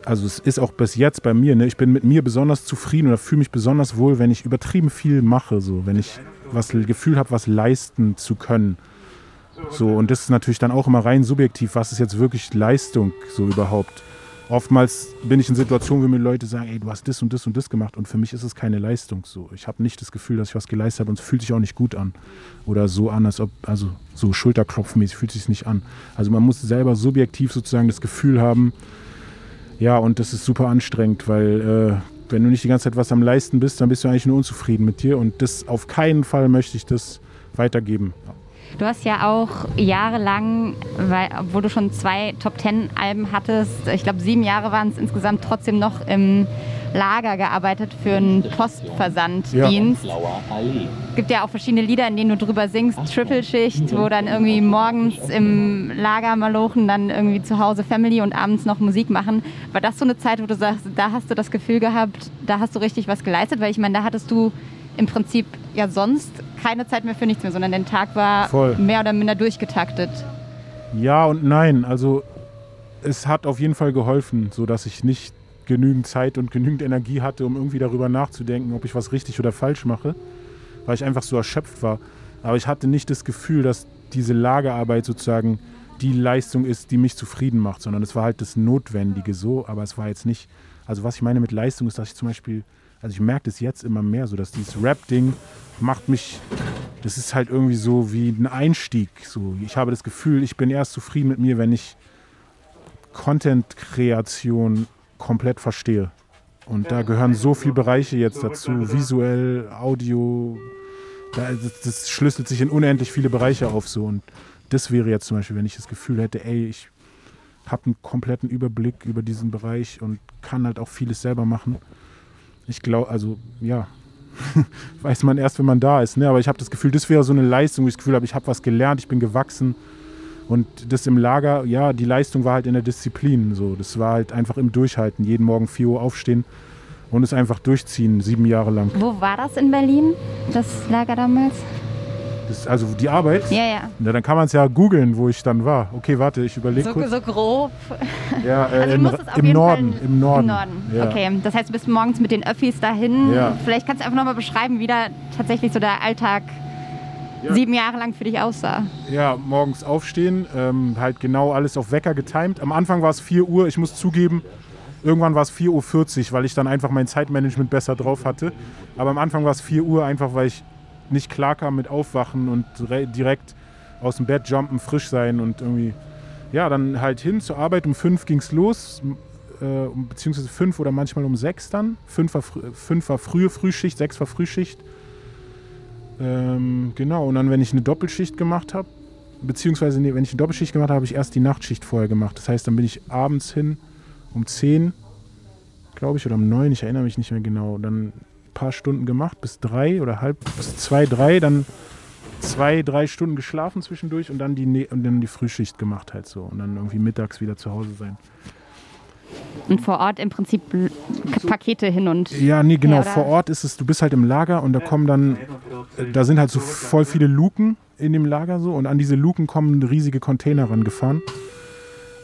also es ist auch bis jetzt bei mir, ne, ich bin mit mir besonders zufrieden oder fühle mich besonders wohl, wenn ich übertrieben viel mache, so, wenn ich was Gefühl habe, was leisten zu können. So, und das ist natürlich dann auch immer rein subjektiv, was ist jetzt wirklich Leistung so überhaupt. Oftmals bin ich in Situationen, wo mir Leute sagen, ey, du hast das und das und das gemacht und für mich ist es keine Leistung so. Ich habe nicht das Gefühl, dass ich was geleistet habe und es fühlt sich auch nicht gut an. Oder so an, als ob, also so schulterklopfmäßig fühlt sich nicht an. Also man muss selber subjektiv sozusagen das Gefühl haben, ja, und das ist super anstrengend, weil äh, wenn du nicht die ganze Zeit was am Leisten bist, dann bist du eigentlich nur unzufrieden mit dir und das auf keinen Fall möchte ich das weitergeben.
Du hast ja auch jahrelang, weil, obwohl du schon zwei Top Ten Alben hattest, ich glaube sieben Jahre waren es insgesamt, trotzdem noch im Lager gearbeitet für einen Postversanddienst. Ja. Gibt ja auch verschiedene Lieder, in denen du drüber singst, Triple-Schicht, wo dann irgendwie morgens im Lager malochen, dann irgendwie zu Hause Family und abends noch Musik machen. War das so eine Zeit, wo du sagst, da hast du das Gefühl gehabt, da hast du richtig was geleistet? Weil ich meine, da hattest du im Prinzip ja sonst keine Zeit mehr für nichts mehr, sondern der Tag war Voll. mehr oder minder durchgetaktet.
Ja und nein. Also es hat auf jeden Fall geholfen, sodass ich nicht genügend Zeit und genügend Energie hatte, um irgendwie darüber nachzudenken, ob ich was richtig oder falsch mache, weil ich einfach so erschöpft war. Aber ich hatte nicht das Gefühl, dass diese Lagerarbeit sozusagen die Leistung ist, die mich zufrieden macht, sondern es war halt das Notwendige so, aber es war jetzt nicht, also was ich meine mit Leistung ist, dass ich zum Beispiel, also ich merke das jetzt immer mehr so, dass dieses Rap-Ding macht mich, das ist halt irgendwie so wie ein Einstieg. So. Ich habe das Gefühl, ich bin erst zufrieden mit mir, wenn ich Content-Kreation komplett verstehe. Und da gehören so viele Bereiche jetzt dazu, visuell, Audio, das, schlüsselt sich in unendlich viele Bereiche auf so. Und das wäre jetzt zum Beispiel, wenn ich das Gefühl hätte, ey, ich habe einen kompletten Überblick über diesen Bereich und kann halt auch vieles selber machen. Ich glaube, also ja, weiß man erst, wenn man da ist. Ne? Aber ich habe das Gefühl, das wäre so eine Leistung, wo ich das Gefühl habe, ich habe was gelernt, ich bin gewachsen. Und das im Lager, ja, die Leistung war halt in der Disziplin. So. Das war halt einfach im Durchhalten. Jeden Morgen 4 Uhr aufstehen und es einfach durchziehen, sieben Jahre lang.
Wo war das in Berlin, das Lager damals?
Das, also die Arbeit?
Ja, ja.
Na, dann kann man es ja googeln, wo ich dann war. Okay, warte, ich überlege
so,
kurz.
So grob.
Ja, äh, also in, im, Norden, im Norden. Im Norden.
Ja. Okay, das heißt, du bist morgens mit den Öffis dahin. Ja. Vielleicht kannst du einfach nochmal beschreiben, wie da tatsächlich so der Alltag ja. sieben Jahre lang für dich aussah.
Ja, morgens aufstehen, ähm, halt genau alles auf Wecker getimt. Am Anfang war es 4 Uhr, ich muss zugeben, irgendwann war es 4.40 Uhr, weil ich dann einfach mein Zeitmanagement besser drauf hatte. Aber am Anfang war es 4 Uhr, einfach weil ich nicht klar kam mit Aufwachen und direkt aus dem Bett jumpen, frisch sein und irgendwie, ja, dann halt hin zur Arbeit. Um 5 ging es los, äh, beziehungsweise 5 oder manchmal um 6 dann. 5 war, fünf war frühe Frühschicht, 6 war Frühschicht. Ähm, genau, und dann, wenn ich eine Doppelschicht gemacht habe, beziehungsweise nee, wenn ich eine Doppelschicht gemacht habe, habe ich erst die Nachtschicht vorher gemacht. Das heißt, dann bin ich abends hin um 10, glaube ich, oder um 9, ich erinnere mich nicht mehr genau. Dann paar Stunden gemacht, bis drei oder halb, bis zwei, drei, dann zwei, drei Stunden geschlafen zwischendurch und dann die, und dann die Frühschicht gemacht halt so. Und dann irgendwie mittags wieder zu Hause sein.
Und vor Ort im Prinzip Pakete hin und.
Ja, nee, genau. vor Ort ist es, du bist halt im Lager und da kommen dann, da sind halt so voll viele Luken in dem Lager so und an diese Luken kommen riesige Container rangefahren.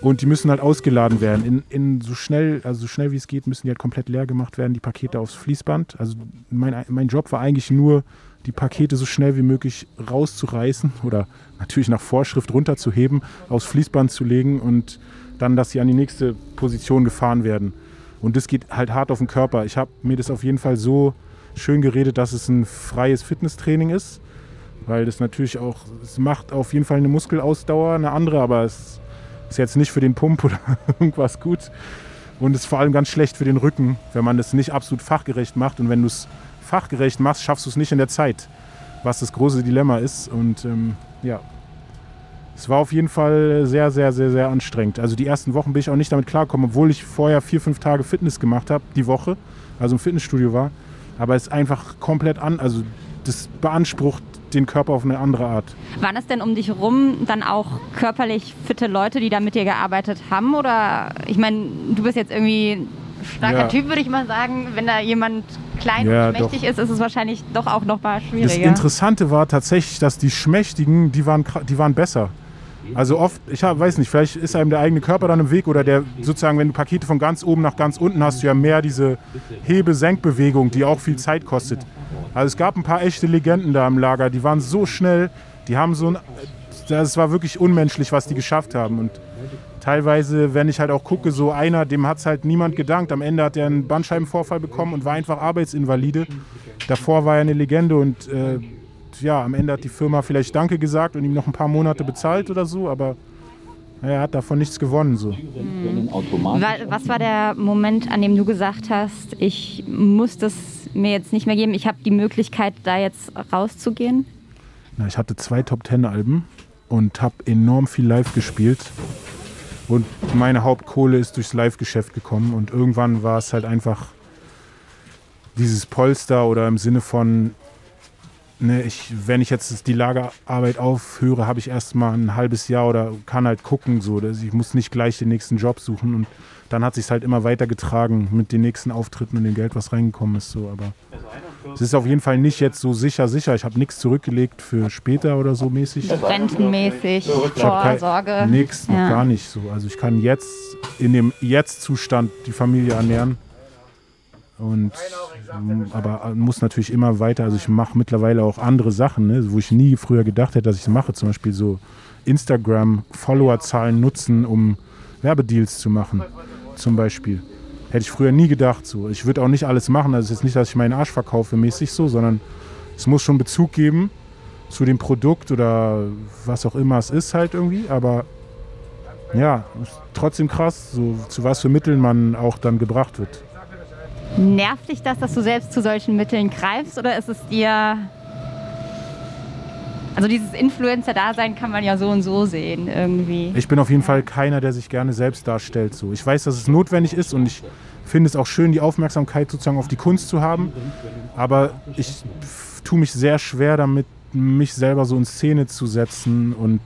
Und die müssen halt ausgeladen werden. In, in so schnell, also so schnell wie es geht, müssen die halt komplett leer gemacht werden, die Pakete aufs Fließband. Also mein, mein Job war eigentlich nur, die Pakete so schnell wie möglich rauszureißen oder natürlich nach Vorschrift runterzuheben, aufs Fließband zu legen und dann, dass sie an die nächste Position gefahren werden. Und das geht halt hart auf den Körper. Ich habe mir das auf jeden Fall so schön geredet, dass es ein freies Fitnesstraining ist, weil das natürlich auch, es macht auf jeden Fall eine Muskelausdauer, eine andere, aber es ist jetzt nicht für den Pump oder irgendwas gut. Und ist vor allem ganz schlecht für den Rücken, wenn man das nicht absolut fachgerecht macht. Und wenn du es fachgerecht machst, schaffst du es nicht in der Zeit, was das große Dilemma ist. Und ähm, ja, es war auf jeden Fall sehr, sehr, sehr, sehr anstrengend. Also die ersten Wochen bin ich auch nicht damit klargekommen, obwohl ich vorher vier, fünf Tage Fitness gemacht habe, die Woche, also im Fitnessstudio war. Aber es ist einfach komplett an, also das beansprucht den Körper auf eine andere Art.
Waren es denn um dich herum dann auch körperlich fitte Leute, die da mit dir gearbeitet haben? Oder ich meine, du bist jetzt irgendwie starker ja. Typ, würde ich mal sagen. Wenn da jemand klein ja, und schmächtig doch. ist, ist es wahrscheinlich doch auch noch mal schwieriger. Das
Interessante war tatsächlich, dass die Schmächtigen, die waren, die waren besser. Also oft, ich hab, weiß nicht, vielleicht ist einem der eigene Körper dann im Weg oder der sozusagen, wenn du Pakete von ganz oben nach ganz unten hast, du ja mehr diese Hebe-Senk-Bewegung, die auch viel Zeit kostet. Also es gab ein paar echte Legenden da im Lager, die waren so schnell, die haben so ein, das war wirklich unmenschlich, was die geschafft haben und teilweise, wenn ich halt auch gucke, so einer, dem hat es halt niemand gedankt. Am Ende hat er einen Bandscheibenvorfall bekommen und war einfach Arbeitsinvalide. Davor war er eine Legende und äh, ja, am Ende hat die Firma vielleicht Danke gesagt und ihm noch ein paar Monate bezahlt oder so, aber er hat davon nichts gewonnen. So. Mhm.
Was war der Moment, an dem du gesagt hast, ich muss das mir jetzt nicht mehr geben, ich habe die Möglichkeit, da jetzt rauszugehen?
na, ich hatte zwei Top Ten Alben und habe enorm viel live gespielt. Und meine Hauptkohle ist durchs Live-Geschäft gekommen. Und irgendwann war es halt einfach dieses Polster oder im Sinne von, ne, ich, wenn ich jetzt die Lagerarbeit aufhöre, habe ich erst mal ein halbes Jahr oder kann halt gucken. So, dass ich muss nicht gleich den nächsten Job suchen. Und dann hat sich halt immer weiter getragen mit den nächsten Auftritten und dem Geld, was reingekommen ist. So, aber es ist auf jeden Fall nicht jetzt so sicher, sicher. Ich habe nichts zurückgelegt für später oder so mäßig.
Rentenmäßig, Vorsorge.
Nix, noch
Ja.
gar nicht so. Also ich kann jetzt in dem Jetzt-Zustand die Familie ernähren. Und m, aber muss natürlich immer weiter. Also ich mache mittlerweile auch andere Sachen, ne, wo ich nie früher gedacht hätte, dass ich es mache. Zum Beispiel so Instagram-Followerzahlen nutzen, um Werbedeals zu machen. Zum Beispiel. Hätte ich früher nie gedacht. So. Ich würde auch nicht alles machen. Also es ist nicht, dass ich meinen Arsch verkaufe mäßig so, sondern es muss schon Bezug geben zu dem Produkt oder was auch immer es ist halt irgendwie. Aber ja, trotzdem krass, so, zu was für Mitteln man auch dann gebracht wird.
Nervt dich das, dass du selbst zu solchen Mitteln greifst oder ist es dir. Also dieses Influencer-Dasein kann man ja so und so sehen irgendwie.
Ich bin auf jeden Fall keiner, der sich gerne selbst darstellt. So. Ich weiß, dass es notwendig ist und ich finde es auch schön, die Aufmerksamkeit sozusagen auf die Kunst zu haben. Aber ich tue mich sehr schwer damit, mich selber so in Szene zu setzen und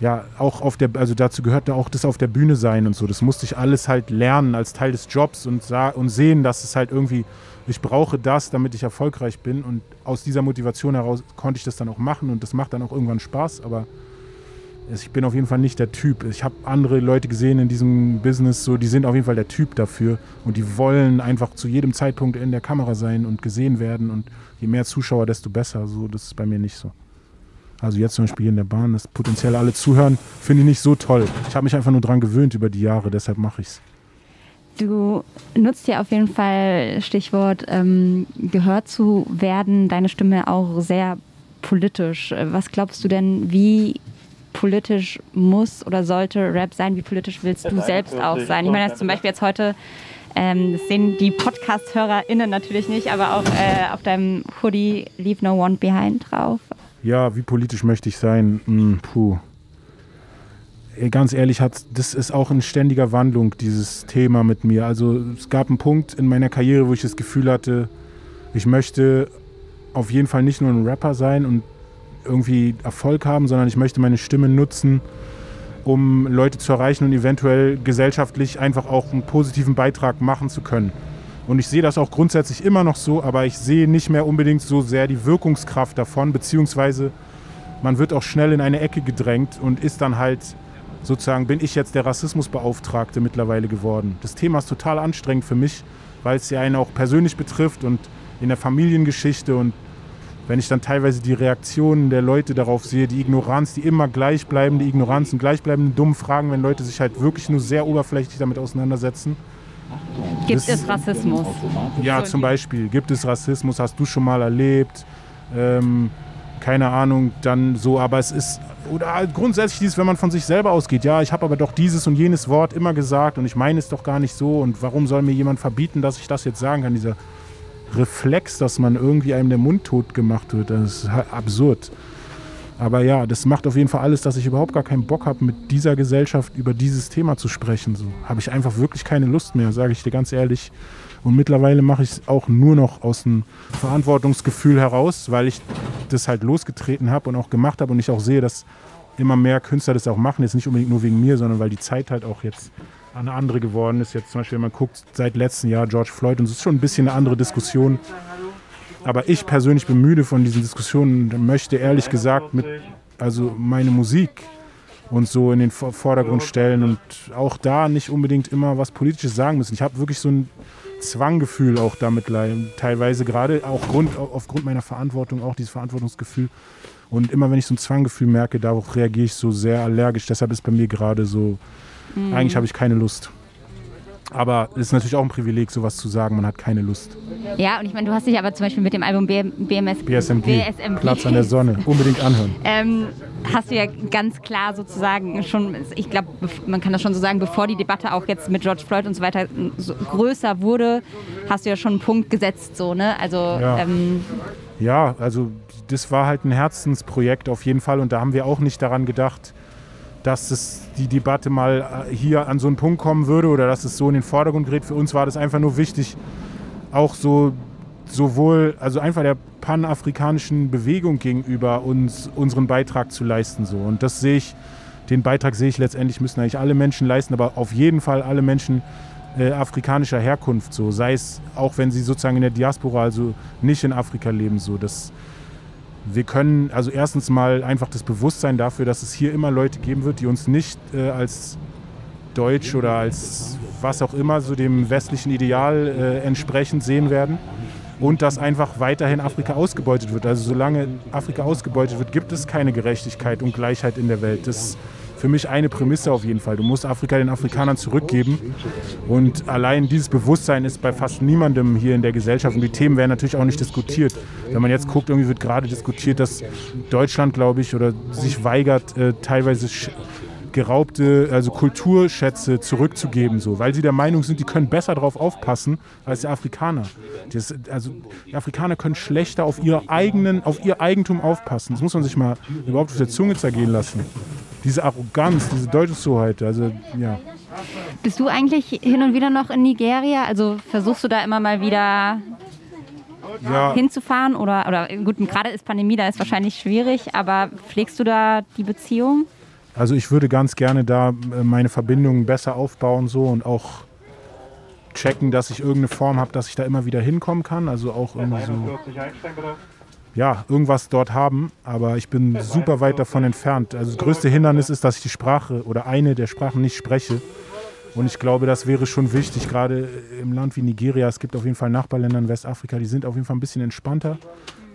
ja, auch auf der, also dazu gehört ja auch das auf der Bühne sein und so. Das musste ich alles halt lernen als Teil des Jobs und, sa- und sehen, dass es halt irgendwie, ich brauche das, damit ich erfolgreich bin. Und aus dieser Motivation heraus konnte ich das dann auch machen und das macht dann auch irgendwann Spaß. Aber ich bin auf jeden Fall nicht der Typ. Ich habe andere Leute gesehen in diesem Business, so die sind auf jeden Fall der Typ dafür und die wollen einfach zu jedem Zeitpunkt in der Kamera sein und gesehen werden und je mehr Zuschauer, desto besser. So, das ist bei mir nicht so. Also jetzt zum Beispiel hier in der Bahn, das potenziell alle zuhören, finde ich nicht so toll. Ich habe mich einfach nur dran gewöhnt über die Jahre, deshalb mache ich es.
Du nutzt ja auf jeden Fall Stichwort ähm, gehört zu werden, deine Stimme auch sehr politisch. Was glaubst du denn, wie politisch muss oder sollte Rap sein? Wie politisch willst du selbst auch sein? Ich meine, das zum Beispiel jetzt heute, ähm, das sehen die Podcast-HörerInnen natürlich nicht, aber auch äh, auf deinem Hoodie Leave No One Behind drauf.
Ja, wie politisch möchte ich sein? Hm, puh. Ey, ganz ehrlich, hat, das ist auch in ständiger Wandlung, dieses Thema mit mir. Also es gab einen Punkt in meiner Karriere, wo ich das Gefühl hatte, ich möchte auf jeden Fall nicht nur ein Rapper sein und irgendwie Erfolg haben, sondern ich möchte meine Stimme nutzen, um Leute zu erreichen und eventuell gesellschaftlich einfach auch einen positiven Beitrag machen zu können. Und ich sehe das auch grundsätzlich immer noch so, aber ich sehe nicht mehr unbedingt so sehr die Wirkungskraft davon, beziehungsweise man wird auch schnell in eine Ecke gedrängt und ist dann halt sozusagen, bin ich jetzt der Rassismusbeauftragte mittlerweile geworden. Das Thema ist total anstrengend für mich, weil es ja einen auch persönlich betrifft und in der Familiengeschichte und wenn ich dann teilweise die Reaktionen der Leute darauf sehe, die Ignoranz, die immer gleich bleiben, die Ignoranz und gleichbleibende dummen Fragen, wenn Leute sich halt wirklich nur sehr oberflächlich damit auseinandersetzen.
Gibt es Rassismus?
Ja, zum Beispiel, gibt es Rassismus, hast du schon mal erlebt? Ähm, keine Ahnung, dann so, aber es ist, oder grundsätzlich dieses, wenn man von sich selber ausgeht, ja, ich habe aber doch dieses und jenes Wort immer gesagt und ich meine es doch gar nicht so und warum soll mir jemand verbieten, dass ich das jetzt sagen kann? Dieser Reflex, dass man irgendwie einem der Mund tot gemacht wird, das ist absurd. Aber ja, das macht auf jeden Fall alles, dass ich überhaupt gar keinen Bock habe, mit dieser Gesellschaft über dieses Thema zu sprechen. So habe ich einfach wirklich keine Lust mehr, sage ich dir ganz ehrlich. Und mittlerweile mache ich es auch nur noch aus einem Verantwortungsgefühl heraus, weil ich das halt losgetreten habe und auch gemacht habe und ich auch sehe, dass immer mehr Künstler das auch machen. Jetzt nicht unbedingt nur wegen mir, sondern weil die Zeit halt auch jetzt eine andere geworden ist. Jetzt zum Beispiel, wenn man guckt, seit letztem Jahr George Floyd und es ist schon ein bisschen eine andere Diskussion. Aber ich persönlich bin müde von diesen Diskussionen und möchte ehrlich gesagt mit, also meine Musik und so in den Vor- Vordergrund stellen und auch da nicht unbedingt immer was Politisches sagen müssen. Ich habe wirklich so ein Zwanggefühl auch damit leiden. teilweise gerade auch Grund, aufgrund meiner Verantwortung, auch dieses Verantwortungsgefühl. Und immer wenn ich so ein Zwanggefühl merke, darauf reagiere ich so sehr allergisch. Deshalb ist bei mir gerade so, eigentlich habe ich keine Lust. Aber es ist natürlich auch ein Privileg, sowas zu sagen, man hat keine Lust.
Ja, und ich meine, du hast dich aber zum Beispiel mit dem Album B BMS
BSMP,
BSMP
Platz an der Sonne, unbedingt anhören.
ähm, hast du ja ganz klar sozusagen schon, ich glaube, man kann das schon so sagen, bevor die Debatte auch jetzt mit George Floyd und so weiter so größer wurde, hast du ja schon einen Punkt gesetzt, so, ne? Also,
Ja.
ähm,
Ja, also das war halt ein Herzensprojekt auf jeden Fall und da haben wir auch nicht daran gedacht, dass es die Debatte mal äh, hier an so einen Punkt kommen würde oder dass es so in den Vordergrund gerät. Für uns war das einfach nur wichtig, auch so sowohl, also einfach der panafrikanischen Bewegung gegenüber uns unseren Beitrag zu leisten. So. Und das sehe ich, den Beitrag sehe ich letztendlich, müssen eigentlich alle Menschen leisten, aber auf jeden Fall alle Menschen äh, afrikanischer Herkunft, so sei es auch wenn sie sozusagen in der Diaspora, also nicht in Afrika leben, so das wir können also erstens mal einfach das Bewusstsein dafür, dass es hier immer Leute geben wird, die uns nicht äh, als Deutsch oder als was auch immer so dem westlichen Ideal äh, entsprechend sehen werden und dass einfach weiterhin Afrika ausgebeutet wird. Also solange Afrika ausgebeutet wird, gibt es keine Gerechtigkeit und Gleichheit in der Welt. Das für mich eine Prämisse auf jeden Fall. Du musst Afrika den Afrikanern zurückgeben und allein dieses Bewusstsein ist bei fast niemandem hier in der Gesellschaft und die Themen werden natürlich auch nicht diskutiert. Wenn man jetzt guckt, irgendwie wird gerade diskutiert, dass Deutschland, glaube ich, oder sich weigert, äh, teilweise geraubte, also Kulturschätze zurückzugeben, so, weil sie der Meinung sind, die können besser darauf aufpassen als die Afrikaner. Das, also die Afrikaner können schlechter auf, ihr eigenen, auf ihr Eigentum aufpassen. Das muss man sich mal überhaupt auf der Zunge zergehen lassen. Diese Arroganz, diese Deutungshoheit, also ja.
Bist du eigentlich hin und wieder noch in Nigeria? Also versuchst du da immer mal wieder ja. hinzufahren? Oder, oder gut, gerade ist Pandemie, da ist wahrscheinlich schwierig, aber pflegst du da die Beziehung?
Also ich würde ganz gerne da äh, meine Verbindungen besser aufbauen so und auch checken, dass ich irgendeine Form habe, dass ich da immer wieder hinkommen kann. Also auch irgendwie so, ja, irgendwas dort haben. Aber ich bin super weit davon entfernt. Also das größte Hindernis ist, dass ich die Sprache oder eine der Sprachen nicht spreche. Und ich glaube, das wäre schon wichtig, gerade im Land wie Nigeria. Es gibt auf jeden Fall Nachbarländer in Westafrika, die sind auf jeden Fall ein bisschen entspannter,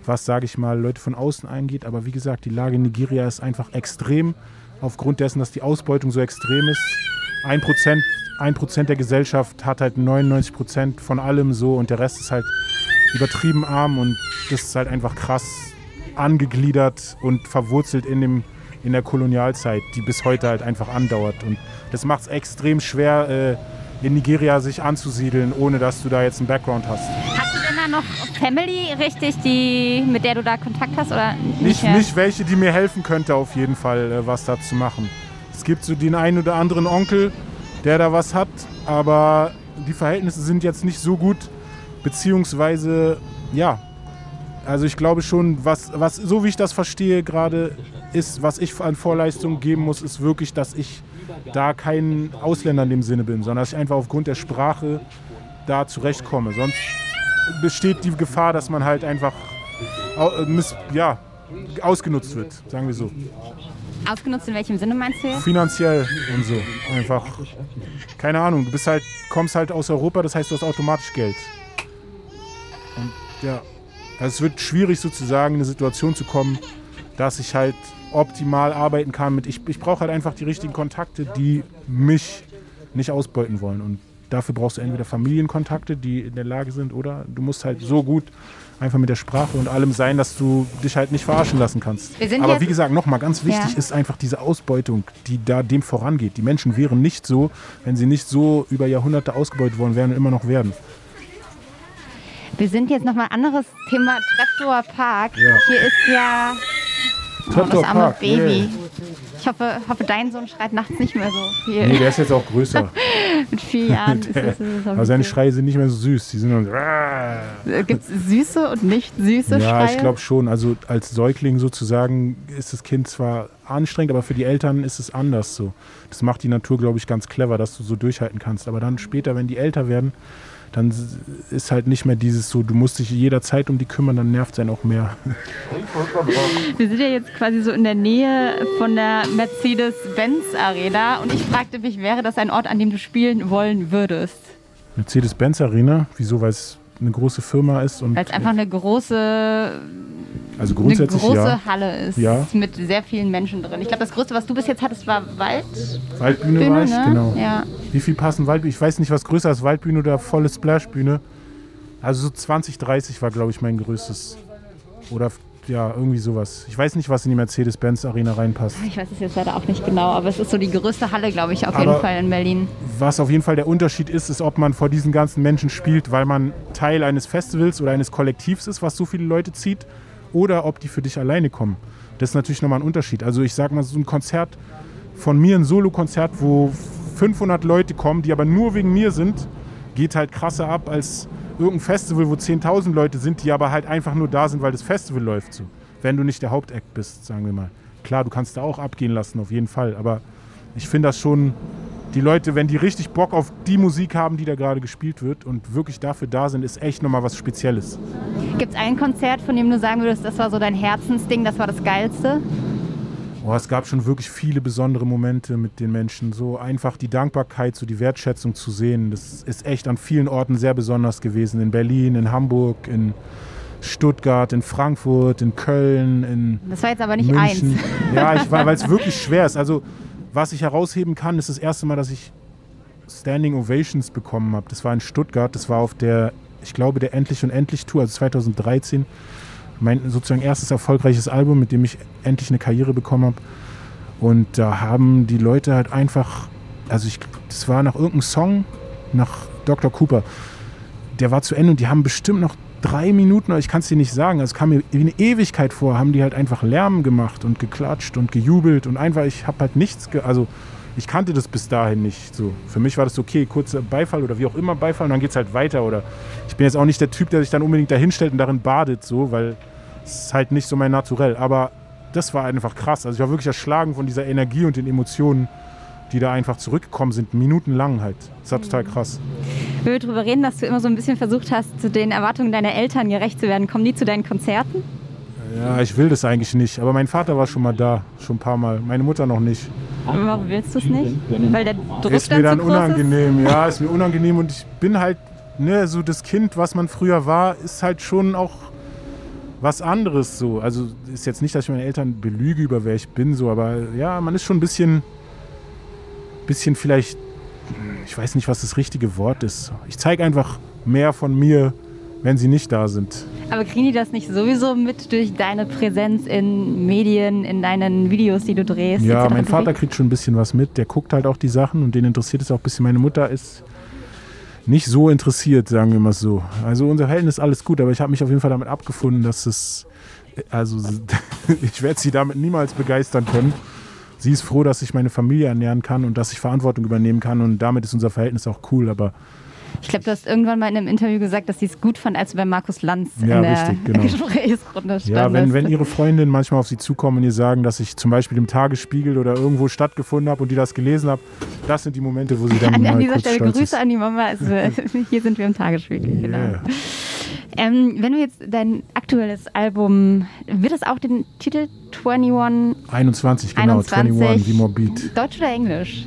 was, sage ich mal, Leute von außen eingeht. Aber wie gesagt, die Lage in Nigeria ist einfach extrem aufgrund dessen, dass die Ausbeutung so extrem ist. Ein Prozent, ein Prozent der Gesellschaft hat halt 99 Prozent von allem so und der Rest ist halt übertrieben arm und das ist halt einfach krass angegliedert und verwurzelt in, dem, in der Kolonialzeit, die bis heute halt einfach andauert. Und das macht es extrem schwer, äh, in Nigeria sich anzusiedeln, ohne dass du da jetzt einen Background hast.
Noch Family richtig, die, mit der du da Kontakt hast? Oder
nicht, nicht, nicht welche, die mir helfen könnte, auf jeden Fall äh, was da zu machen. Es gibt so den einen oder anderen Onkel, der da was hat, aber die Verhältnisse sind jetzt nicht so gut, beziehungsweise, ja, also ich glaube schon, was, was so wie ich das verstehe gerade, ist, was ich an Vorleistungen geben muss, ist wirklich, dass ich da kein Ausländer in dem Sinne bin, sondern dass ich einfach aufgrund der Sprache da zurechtkomme. Sonst besteht die Gefahr, dass man halt einfach ja, ausgenutzt wird, sagen wir so.
Ausgenutzt in welchem Sinne meinst du?
Finanziell und so. Einfach. Keine Ahnung, du bist halt, kommst halt aus Europa, das heißt, du hast automatisch Geld. Und ja, also es wird schwierig sozusagen in eine Situation zu kommen, dass ich halt optimal arbeiten kann. Mit ich ich brauche halt einfach die richtigen Kontakte, die mich nicht ausbeuten wollen. Und dafür brauchst du entweder Familienkontakte, die in der Lage sind, oder du musst halt so gut einfach mit der Sprache und allem sein, dass du dich halt nicht verarschen lassen kannst. Aber wie gesagt, nochmal ganz wichtig ja. ist einfach diese Ausbeutung, die da dem vorangeht. Die Menschen wären nicht so, wenn sie nicht so über Jahrhunderte ausgebeutet worden wären und immer noch werden.
Wir sind jetzt nochmal anderes Thema Treptower Park. Ja. Hier ist ja oh, das arme Park. Baby. Yeah. Ich hoffe, hoffe, dein Sohn schreit nachts nicht mehr so viel.
Nee, der ist jetzt auch größer.
Mit vier Jahren.
der, ist ist aber seine Schreie sind nicht mehr so süß. Die sind dann
so. Äh, Gibt es süße und nicht süße ja,
Schreie? Ja, ich glaube schon. Also als Säugling sozusagen ist das Kind zwar anstrengend, aber für die Eltern ist es anders so. Das macht die Natur, glaube ich, ganz clever, dass du so durchhalten kannst. Aber dann später, wenn die älter werden, dann ist halt nicht mehr dieses so, du musst dich jederzeit um die kümmern, dann nervt es einen auch mehr.
Wir sind ja jetzt quasi so in der Nähe von der Mercedes-Benz Arena und ich fragte mich, wäre das ein Ort, an dem du spielen wollen würdest?
Mercedes-Benz Arena? Wieso? Weil es eine große Firma ist und.
Weil es einfach eine große
also grundsätzlich
eine große
ja.
Halle ist
ja.
mit sehr vielen Menschen drin. Ich glaube, das Größte, was du bis jetzt hattest, war Wald.
Waldbühne Bühne, war ich, ne? genau. Ja. Wie viel passen Waldbühne? Ich weiß nicht, was größer ist, Waldbühne oder volle Splashbühne. Also so 20, 30 war, glaube ich, mein größtes. Oder ja, irgendwie sowas. Ich weiß nicht, was in die Mercedes-Benz-Arena reinpasst.
Ich weiß es jetzt leider auch nicht genau, aber es ist so die größte Halle, glaube ich, auf aber jeden Fall in Berlin.
Was auf jeden Fall der Unterschied ist, ist, ob man vor diesen ganzen Menschen spielt, weil man Teil eines Festivals oder eines Kollektivs ist, was so viele Leute zieht, oder ob die für dich alleine kommen. Das ist natürlich nochmal ein Unterschied. Also ich sag mal, so ein Konzert von mir, ein Solo-Konzert, wo 500 Leute kommen, die aber nur wegen mir sind, geht halt krasser ab als irgendein Festival, wo 10.000 Leute sind, die aber halt einfach nur da sind, weil das Festival läuft so. Wenn du nicht der Hauptakt bist, sagen wir mal. Klar, du kannst da auch abgehen lassen, auf jeden Fall. Aber ich finde das schon, die Leute, wenn die richtig Bock auf die Musik haben, die da gerade gespielt wird und wirklich dafür da sind, ist echt nochmal was Spezielles.
Gibt es ein Konzert, von dem du sagen würdest, das war so dein Herzensding, das war das Geilste?
Oh, es gab schon wirklich viele besondere Momente mit den Menschen. So einfach die Dankbarkeit, so die Wertschätzung zu sehen. Das ist echt an vielen Orten sehr besonders gewesen. In Berlin, in Hamburg, in Stuttgart, in Frankfurt, in Köln, in.
Das war jetzt aber nicht
München.
eins.
Ja, weil es wirklich schwer ist. Also, was ich herausheben kann, ist das erste Mal, dass ich Standing Ovations bekommen habe. Das war in Stuttgart. Das war auf der, ich glaube, der Endlich und Endlich Tour, also 2013 mein sozusagen erstes erfolgreiches Album, mit dem ich endlich eine Karriere bekommen habe. Und da haben die Leute halt einfach, also ich, das war nach irgendeinem Song, nach Dr. Cooper, der war zu Ende und die haben bestimmt noch drei Minuten, ich kann es dir nicht sagen, also es kam mir wie eine Ewigkeit vor, haben die halt einfach Lärm gemacht und geklatscht und gejubelt und einfach, ich habe halt nichts, also ich kannte das bis dahin nicht so. Für mich war das okay, kurzer Beifall oder wie auch immer Beifall und dann geht es halt weiter oder ich bin jetzt auch nicht der Typ, der sich dann unbedingt da hinstellt und darin badet so, weil es ist halt nicht so mein Naturell. Aber das war einfach krass. Also ich war wirklich erschlagen von dieser Energie und den Emotionen, die da einfach zurückgekommen sind, minutenlang halt. Das war total krass.
Wenn wir darüber reden, dass du immer so ein bisschen versucht hast, zu den Erwartungen deiner Eltern gerecht zu werden, kommen die zu deinen Konzerten?
Ja, ich will das eigentlich nicht. Aber mein Vater war schon mal da, schon ein paar Mal. Meine Mutter noch nicht.
Warum willst du es nicht? Weil der Druck
ist mir dann
groß
unangenehm. Ja, ist mir unangenehm und ich bin halt, ne, so das Kind, was man früher war, ist halt schon auch was anderes so. Also ist jetzt nicht, dass ich meine Eltern belüge über wer ich bin, so, aber ja, man ist schon ein bisschen, bisschen vielleicht, ich weiß nicht, was das richtige Wort ist. Ich zeige einfach mehr von mir, wenn sie nicht da sind.
Aber kriegen die das nicht sowieso mit durch deine Präsenz in Medien, in deinen Videos, die du drehst?
Ja, mein Vater kriegt schon ein bisschen was mit. Der guckt halt auch die Sachen und den interessiert es auch ein bisschen. Meine Mutter ist nicht so interessiert, sagen wir mal so. Also unser Verhältnis ist alles gut, aber ich habe mich auf jeden Fall damit abgefunden, dass es, also ich werde sie damit niemals begeistern können. Sie ist froh, dass ich meine Familie ernähren kann und dass ich Verantwortung übernehmen kann und damit ist unser Verhältnis auch cool, aber
Ich glaube, du hast irgendwann mal in einem Interview gesagt, dass sie es gut fand, als du bei Markus Lanz
Ja,
in der
richtig, genau.
Gesprächsrunde standest.
Ja, wenn, wenn ihre Freundinnen manchmal auf sie zukommen und ihr sagen, dass ich zum Beispiel im Tagesspiegel oder irgendwo stattgefunden habe und die das gelesen habe, das sind die Momente, wo sie dann
an, an dieser Stelle Grüße
ist.
an die Mama. Also, hier sind wir im Tagesspiegel. Genau. Ähm, wenn du jetzt dein aktuelles Album, wird es auch den Titel 21
21, genau,
21.
21, wie Morbid.
Deutsch oder Englisch?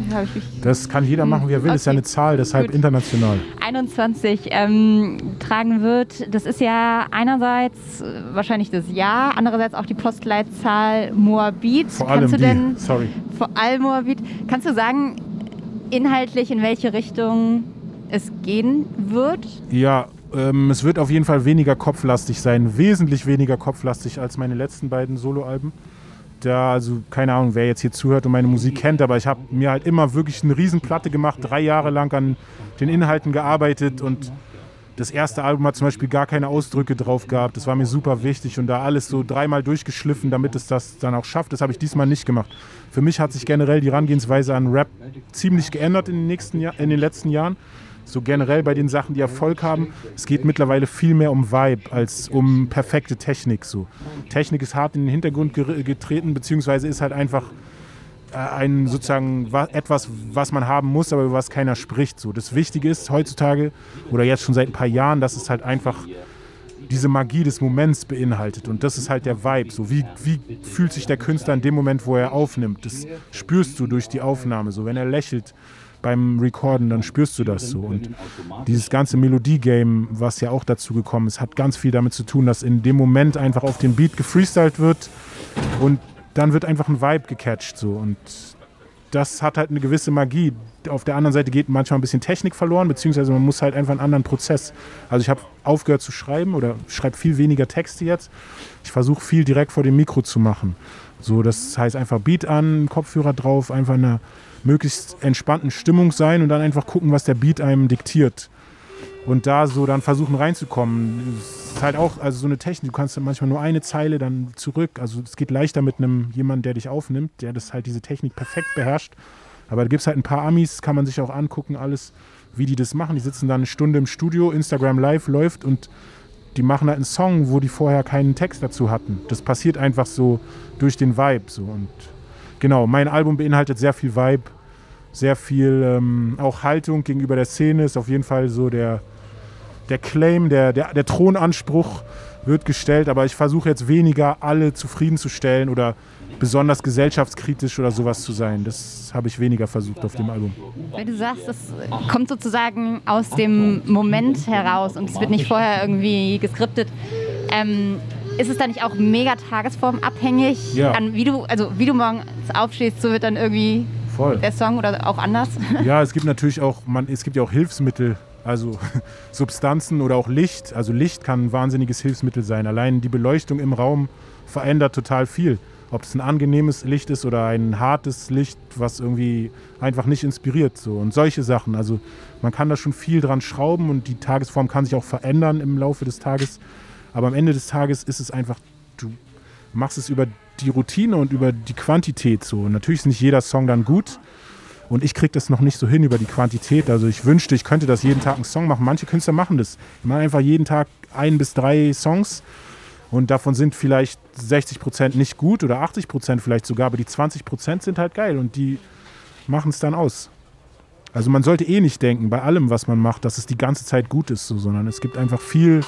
Das kann jeder machen, wie er will. Das ist ja
Okay.
eine Zahl, deshalb
Gut.
international.
21 ähm, tragen wird. Das ist ja einerseits äh, wahrscheinlich das Jahr, andererseits auch die Postleitzahl Moabit.
Vor allem
Kannst du
die,
denn
sorry.
vor allem Moabit, kannst du sagen, inhaltlich in welche Richtung es gehen wird?
Ja, ähm, es wird auf jeden Fall weniger kopflastig sein, wesentlich weniger kopflastig als meine letzten beiden Soloalben. Da, also keine Ahnung, wer jetzt hier zuhört und meine Musik kennt, aber ich habe mir halt immer wirklich eine Riesenplatte gemacht, drei Jahre lang an den Inhalten gearbeitet und das erste Album hat zum Beispiel gar keine Ausdrücke drauf gehabt. Das war mir super wichtig und da alles so dreimal durchgeschliffen, damit es das dann auch schafft. Das habe ich diesmal nicht gemacht. Für mich hat sich generell die Herangehensweise an Rap ziemlich geändert in den, nächsten Jahr, in den letzten Jahren. So generell bei den Sachen, die Erfolg haben. Es geht mittlerweile viel mehr um Vibe als um perfekte Technik. So. Technik ist hart in den Hintergrund getreten, beziehungsweise ist halt einfach äh, ein sozusagen wa- etwas, was man haben muss, aber über was keiner spricht. So. Das Wichtige ist heutzutage oder jetzt schon seit ein paar Jahren, dass es halt einfach diese Magie des Moments beinhaltet. Und das ist halt der Vibe. So wie, wie fühlt sich der Künstler in dem Moment, wo er aufnimmt? Das spürst du durch die Aufnahme. So wenn er lächelt beim Recorden, dann spürst du das so. Und dieses ganze Melodie-Game, was ja auch dazu gekommen ist, hat ganz viel damit zu tun, dass in dem Moment einfach auf den Beat gefreestylt wird und dann wird einfach ein Vibe gecatcht so und das hat halt eine gewisse Magie. Auf der anderen Seite geht manchmal ein bisschen Technik verloren, beziehungsweise man muss halt einfach einen anderen Prozess. Also ich habe aufgehört zu schreiben oder schreibe viel weniger Texte jetzt. Ich versuche viel direkt vor dem Mikro zu machen. So, das heißt einfach Beat an, Kopfhörer drauf, einfach in einer möglichst entspannten Stimmung sein und dann einfach gucken, was der Beat einem diktiert. Und da so dann versuchen reinzukommen. ist halt auch, also so eine Technik, du kannst manchmal nur eine Zeile dann zurück. Also es geht leichter mit einem jemand, der dich aufnimmt, der das halt diese Technik perfekt beherrscht. Aber da gibt es halt ein paar Amis, kann man sich auch angucken, alles, wie die das machen. Die sitzen dann eine Stunde im Studio, Instagram Live läuft und die machen halt einen Song, wo die vorher keinen Text dazu hatten. Das passiert einfach so durch den Vibe. So. Und genau, mein Album beinhaltet sehr viel Vibe, sehr viel ähm, auch Haltung gegenüber der Szene, ist auf jeden Fall so der, der Claim, der, der, der Thronanspruch wird gestellt, aber ich versuche jetzt weniger alle zufriedenzustellen oder besonders gesellschaftskritisch oder sowas zu sein. Das habe ich weniger versucht auf dem Album.
Wenn du sagst, das kommt sozusagen aus dem Moment heraus und es wird nicht vorher irgendwie geskriptet, ähm, ist es dann nicht auch mega tagesformabhängig?
Ja.
An wie du, also wie du morgens aufstehst, so wird dann irgendwie
Voll.
der Song oder auch anders?
Ja, es gibt natürlich auch, man, es gibt ja auch Hilfsmittel, also Substanzen oder auch Licht. Also Licht kann ein wahnsinniges Hilfsmittel sein. Allein die Beleuchtung im Raum verändert total viel. Ob es ein angenehmes Licht ist oder ein hartes Licht, was irgendwie einfach nicht inspiriert. So. Und solche Sachen. Also man kann da schon viel dran schrauben und die Tagesform kann sich auch verändern im Laufe des Tages. Aber am Ende des Tages ist es einfach, du machst es über die Routine und über die Quantität so. Und natürlich ist nicht jeder Song dann gut. Und ich kriege das noch nicht so hin über die Quantität. Also ich wünschte, ich könnte das jeden Tag einen Song machen. Manche Künstler machen das. Die machen einfach jeden Tag ein bis drei Songs. Und davon sind vielleicht 60 Prozent nicht gut oder 80 Prozent vielleicht sogar. Aber die 20 Prozent sind halt geil und die machen es dann aus. Also man sollte eh nicht denken, bei allem, was man macht, dass es die ganze Zeit gut ist, so, sondern es gibt einfach viel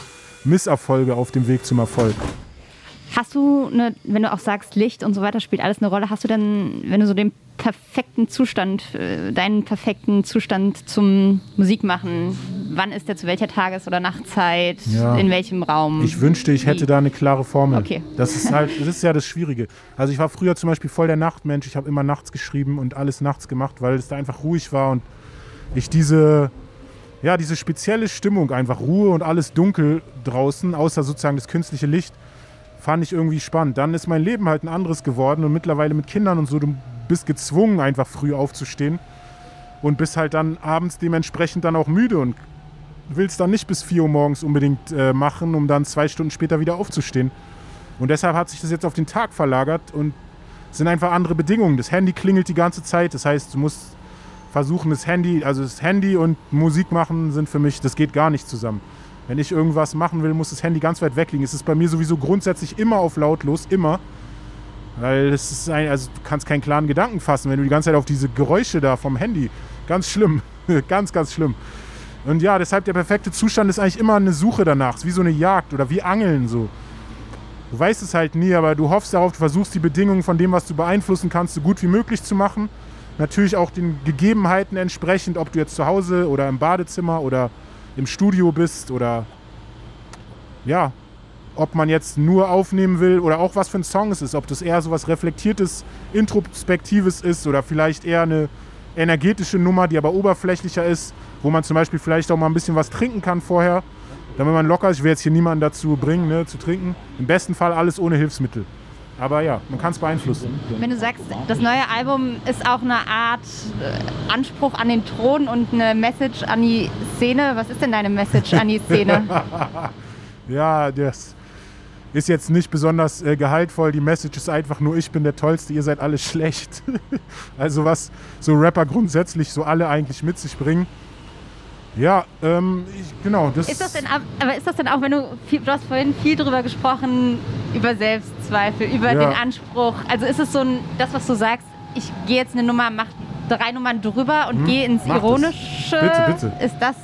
Misserfolge auf dem Weg zum Erfolg.
Hast du, eine, wenn du auch sagst, Licht und so weiter spielt alles eine Rolle, hast du denn, wenn du so den perfekten Zustand, äh, deinen perfekten Zustand zum Musikmachen, wann ist der zu welcher Tages- oder Nachtzeit,
Ja.
in welchem Raum?
Ich wünschte, ich hätte
Wie?
da eine klare Formel.
Okay.
Das ist halt, das ist ja das Schwierige. Also ich war früher zum Beispiel voll der Nachtmensch. Ich habe immer nachts geschrieben und alles nachts gemacht, weil es da einfach ruhig war und ich diese, ja, diese spezielle Stimmung, einfach Ruhe und alles dunkel draußen, außer sozusagen das künstliche Licht, fand ich irgendwie spannend. Dann ist mein Leben halt ein anderes geworden und mittlerweile mit Kindern und so, du bist gezwungen, einfach früh aufzustehen und bist halt dann abends dementsprechend dann auch müde und willst dann nicht bis 4 Uhr morgens unbedingt äh, machen, um dann zwei Stunden später wieder aufzustehen. Und deshalb hat sich das jetzt auf den Tag verlagert und sind einfach andere Bedingungen. Das Handy klingelt die ganze Zeit. Das heißt, du musst versuchen, das Handy, also das Handy und Musik machen sind für mich, das geht gar nicht zusammen. Wenn ich irgendwas machen will, muss das Handy ganz weit weg liegen. Es ist bei mir sowieso grundsätzlich immer auf lautlos, immer. Weil es ist ein, also du kannst keinen klaren Gedanken fassen, wenn du die ganze Zeit auf diese Geräusche da vom Handy. Ganz schlimm. ganz, ganz schlimm. Und ja, deshalb der perfekte Zustand ist eigentlich immer eine Suche danach. Es ist wie so eine Jagd oder wie Angeln so. Du weißt es halt nie, aber du hoffst darauf, du versuchst die Bedingungen von dem, was du beeinflussen kannst, so gut wie möglich zu machen. Natürlich auch den Gegebenheiten entsprechend, ob du jetzt zu Hause oder im Badezimmer oder im Studio bist oder ja, ob man jetzt nur aufnehmen will oder auch was für ein Song es ist, ob das eher so was Reflektiertes, Introspektives ist oder vielleicht eher eine energetische Nummer, die aber oberflächlicher ist, wo man zum Beispiel vielleicht auch mal ein bisschen was trinken kann vorher, damit man locker ist. Ich will jetzt hier niemanden dazu bringen, ne, zu trinken. Im besten Fall alles ohne Hilfsmittel. Aber ja, man kann es beeinflussen.
Wenn du sagst, das neue Album ist auch eine Art äh, Anspruch an den Thron und eine Message an die Szene. Was ist denn deine Message an die Szene?
Ja, das ist jetzt nicht besonders äh, gehaltvoll. Die Message ist einfach nur, ich bin der Tollste, ihr seid alle schlecht. also was so Rapper grundsätzlich so alle eigentlich mit sich bringen. Ja, ähm, ich, genau. Das,
Ist das denn, ab- aber ist das denn auch, wenn du, viel, du hast vorhin viel drüber gesprochen, über Selbstzweifel, über
Ja.
den Anspruch. Also ist es so ein, das, was du sagst, ich gehe jetzt eine Nummer, mach drei Nummern drüber und gehe ins
Hm, mach das.
Ironische.
Bitte, bitte.
Ist das,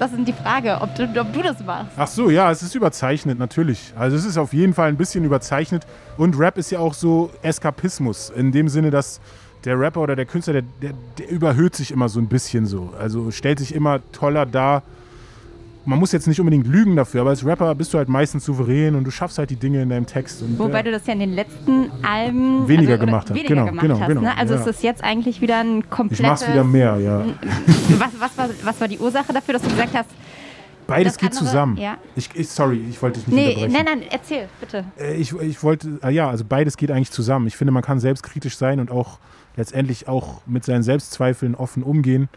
das ist die Frage, ob du, ob du das machst.
Ach so, ja, es ist überzeichnet, natürlich. Also es ist auf jeden Fall ein bisschen überzeichnet. Und Rap ist ja auch so Eskapismus. In dem Sinne, dass der Rapper oder der Künstler, der, der, der überhöht sich immer so ein bisschen so. Also stellt sich immer toller dar. Man muss jetzt nicht unbedingt lügen dafür, aber als Rapper bist du halt meistens souverän und du schaffst halt die Dinge in deinem Text. Und,
Wobei du das ja in den letzten Alben
Weniger
oder
gemacht hast.
Weniger
Genau,
gemacht
genau,
hast.
genau,
Ne? Also
ja.
ist es jetzt eigentlich wieder ein
ich
komplettes.
mach's wieder mehr, ja.
Was, was, war, was war die Ursache dafür, dass du gesagt hast,
Beides
Das
geht
andere,
zusammen.
ja.
Ich, ich, sorry, ich wollte dich nicht
nee,
unterbrechen.
nein, nein, erzähl, bitte.
Äh, Ich, ich wollte, ah ja, also beides geht eigentlich zusammen. Ich finde, man kann selbstkritisch sein und auch letztendlich auch mit seinen Selbstzweifeln offen umgehen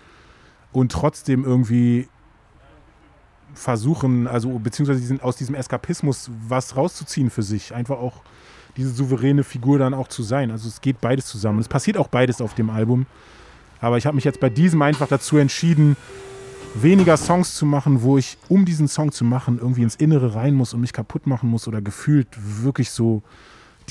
und trotzdem irgendwie versuchen, also beziehungsweise diesen, aus diesem Eskapismus was rauszuziehen für sich. Einfach auch diese souveräne Figur dann auch zu sein. Also es geht beides zusammen. Es passiert auch beides auf dem Album. Aber ich habe mich jetzt bei diesem einfach dazu entschieden, weniger Songs zu machen, wo ich, um diesen Song zu machen, irgendwie ins Innere rein muss und mich kaputt machen muss oder gefühlt wirklich so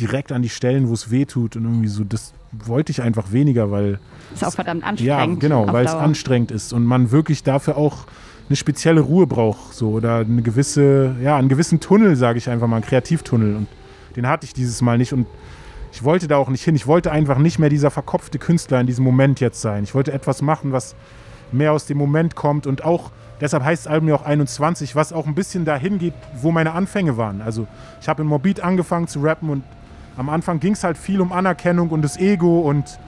direkt an die Stellen, wo es weh tut und irgendwie so, das wollte ich einfach weniger, weil.
Ist auch verdammt anstrengend.
Ja, genau, weil es anstrengend ist und man wirklich dafür auch eine spezielle Ruhe braucht, so oder eine gewisse, ja, einen gewissen Tunnel, sage ich einfach mal, einen Kreativtunnel und den hatte ich dieses Mal nicht und ich wollte da auch nicht hin. Ich wollte einfach nicht mehr dieser verkopfte Künstler in diesem Moment jetzt sein. Ich wollte etwas machen, was mehr aus dem Moment kommt und auch, deshalb heißt das Album ja auch 21, was auch ein bisschen dahin geht, wo meine Anfänge waren. Also ich habe in Morbid angefangen zu rappen und am Anfang ging es halt viel um Anerkennung und das Ego und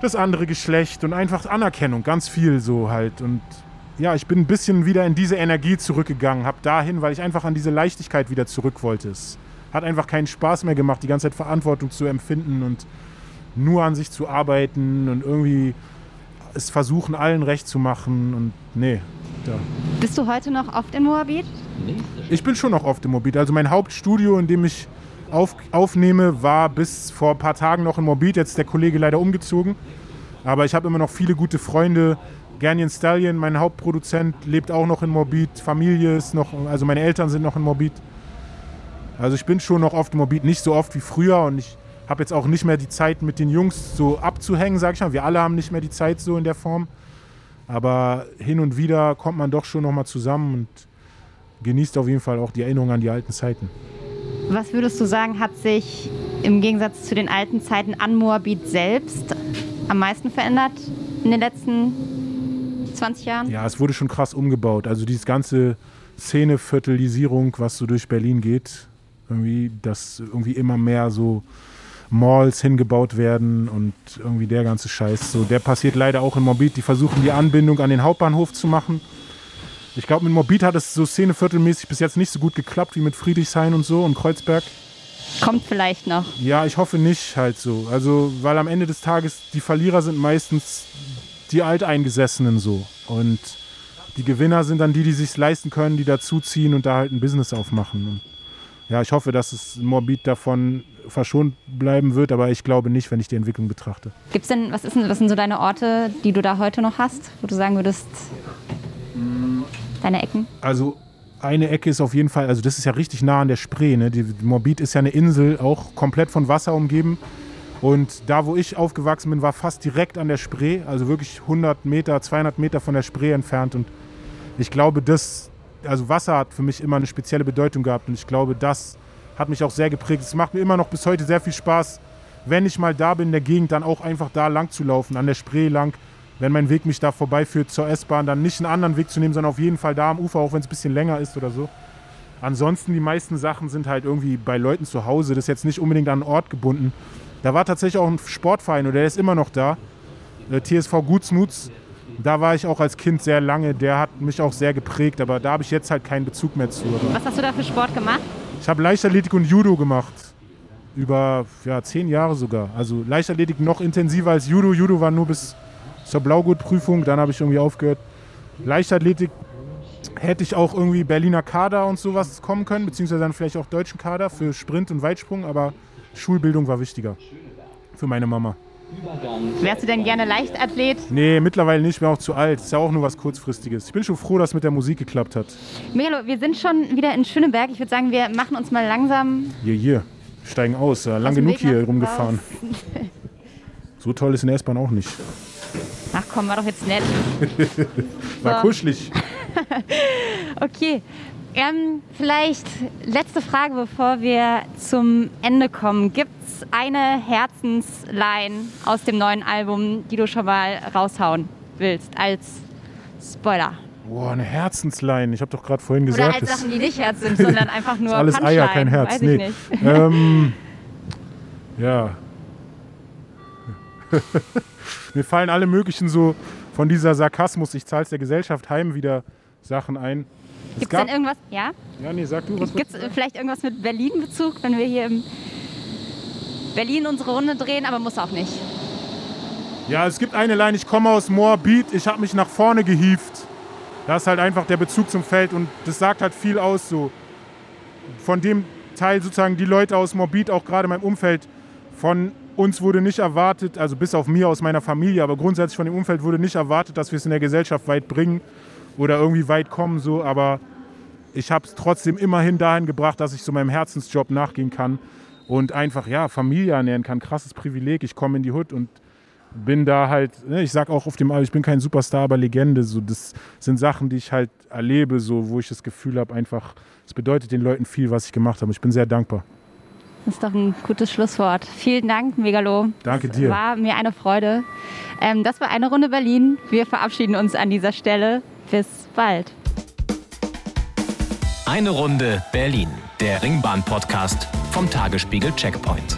das andere Geschlecht und einfach Anerkennung, ganz viel so halt. Und ja, ich bin ein bisschen wieder in diese Energie zurückgegangen, habe dahin, weil ich einfach an diese Leichtigkeit wieder zurück wollte. Es hat einfach keinen Spaß mehr gemacht, die ganze Zeit Verantwortung zu empfinden und nur an sich zu arbeiten und irgendwie es versuchen, allen recht zu machen und nee. Ja.
Bist du heute noch oft in Moabit?
Ich bin schon noch oft in Moabit. Also mein Hauptstudio, in dem ich auf, aufnehme, war bis vor ein paar Tagen noch in Moabit. Jetzt ist der Kollege leider umgezogen. Aber ich habe immer noch viele gute Freunde. Ganyan Stallion, mein Hauptproduzent, lebt auch noch in Moabit. Familie ist noch, also meine Eltern sind noch in Moabit. Also ich bin schon noch oft in Moabit, nicht so oft wie früher und ich habe jetzt auch nicht mehr die Zeit mit den Jungs so abzuhängen, sag ich mal. Wir alle haben nicht mehr die Zeit so in der Form. Aber hin und wieder kommt man doch schon noch mal zusammen und genießt auf jeden Fall auch die Erinnerung an die alten Zeiten.
Was würdest du sagen, hat sich im Gegensatz zu den alten Zeiten an Moabit selbst am meisten verändert in den letzten 20 Jahren?
Ja, es wurde schon krass umgebaut. Also dieses ganze Szeneviertelisierung, was so durch Berlin geht, irgendwie, dass irgendwie immer mehr so Malls hingebaut werden und irgendwie der ganze Scheiß. So, der passiert leider auch in Morbid. Die versuchen die Anbindung an den Hauptbahnhof zu machen. Ich glaube, mit Morbid hat es so szeneviertelmäßig bis jetzt nicht so gut geklappt wie mit Friedrichshain und so und Kreuzberg.
Kommt vielleicht noch.
Ja, ich hoffe nicht halt so. Also, weil am Ende des Tages die Verlierer sind meistens die Alteingesessenen so. Und die Gewinner sind dann die, die sich leisten können, die dazuziehen und da halt ein Business aufmachen. Und ja, ich hoffe, dass es Morbid davon verschont bleiben wird, aber ich glaube nicht, wenn ich die Entwicklung betrachte.
Gibt's denn, was, ist denn, was sind so deine Orte, die du da heute noch hast, wo du sagen würdest, Deine Ecken?
Also eine Ecke ist auf jeden Fall, also das ist ja richtig nah an der Spree. Ne? Die Morbid ist ja eine Insel, auch komplett von Wasser umgeben. Und da, wo ich aufgewachsen bin, war fast direkt an der Spree, also wirklich 100 Meter, 200 Meter von der Spree entfernt. Und ich glaube, das, also Wasser hat für mich immer eine spezielle Bedeutung gehabt. Und ich glaube, das hat mich auch sehr geprägt. Es macht mir immer noch bis heute sehr viel Spaß, wenn ich mal da bin in der Gegend, dann auch einfach da lang zu laufen, an der Spree lang wenn mein Weg mich da vorbeiführt zur S-Bahn, dann nicht einen anderen Weg zu nehmen, sondern auf jeden Fall da am Ufer, auch wenn es ein bisschen länger ist oder so. Ansonsten, die meisten Sachen sind halt irgendwie bei Leuten zu Hause. Das ist jetzt nicht unbedingt an einen Ort gebunden. Da war tatsächlich auch ein Sportverein oder der ist immer noch da. Der TSV Gutsmuts. Da war ich auch als Kind sehr lange. Der hat mich auch sehr geprägt, aber da habe ich jetzt halt keinen Bezug mehr zu.
Was hast du da für Sport gemacht?
Ich habe Leichtathletik und Judo gemacht. Über ja, zehn Jahre sogar. Also Leichtathletik noch intensiver als Judo. Judo war nur bis zur Blaugutprüfung, dann habe ich irgendwie aufgehört. Leichtathletik hätte ich auch irgendwie Berliner Kader und sowas kommen können, beziehungsweise dann vielleicht auch deutschen Kader für Sprint und Weitsprung, aber Schulbildung war wichtiger für meine Mama.
Wärst du denn gerne Leichtathlet?
Nee, mittlerweile nicht, mehr auch zu alt. Ist ja auch nur was kurzfristiges. Ich bin schon froh, dass mit der Musik geklappt hat.
Melo, wir sind schon wieder in Schöneberg. Ich würde sagen, wir machen uns mal langsam.
Hier, hier. Steigen aus. Lang genug hier rumgefahren. so toll ist in der S-Bahn auch nicht.
Komm, war doch jetzt nett.
war kuschelig.
okay. Ähm, vielleicht letzte Frage, bevor wir zum Ende kommen. Gibt es eine Herzensline aus dem neuen Album, die du schon mal raushauen willst als Spoiler?
Boah, eine Herzensline. Ich habe doch gerade vorhin gesagt.
Oder halt Sachen, die nicht Herz sind, sondern einfach nur
alles
Punchline.
Eier, kein Herz. Weiß nee. ähm, ja. Mir fallen alle möglichen so von dieser Sarkasmus, ich zahle es der Gesellschaft heim, wieder Sachen ein.
Gibt es denn irgendwas? Ja?
Ja, nee, sag du was.
Gibt es vielleicht irgendwas mit Berlin-Bezug, wenn wir hier im Berlin unsere Runde drehen, aber muss auch nicht.
Ja, es gibt eine Line, ich komme aus Moabit, ich habe mich nach vorne gehieft. da ist halt einfach der Bezug zum Feld und das sagt halt viel aus so. Von dem Teil sozusagen die Leute aus Morbid, auch gerade in meinem Umfeld, von uns wurde nicht erwartet, also bis auf mir aus meiner Familie, aber grundsätzlich von dem Umfeld wurde nicht erwartet, dass wir es in der Gesellschaft weit bringen oder irgendwie weit kommen so, aber ich habe es trotzdem immerhin dahin gebracht, dass ich so meinem Herzensjob nachgehen kann und einfach ja Familie ernähren kann. Krasses Privileg. Ich komme in die Hut und bin da halt, ne, ich sag auch auf dem, ich bin kein Superstar, aber Legende. So, das sind Sachen, die ich halt erlebe, so, wo ich das Gefühl habe, einfach, es bedeutet den Leuten viel, was ich gemacht habe. Ich bin sehr dankbar.
Das ist doch ein gutes Schlusswort. Vielen Dank, Megalo.
Danke dir.
War mir eine Freude. Ähm, das war eine Runde Berlin. Wir verabschieden uns an dieser Stelle. Bis bald.
Eine Runde Berlin, der Ringbahn-Podcast vom Tagesspiegel Checkpoint.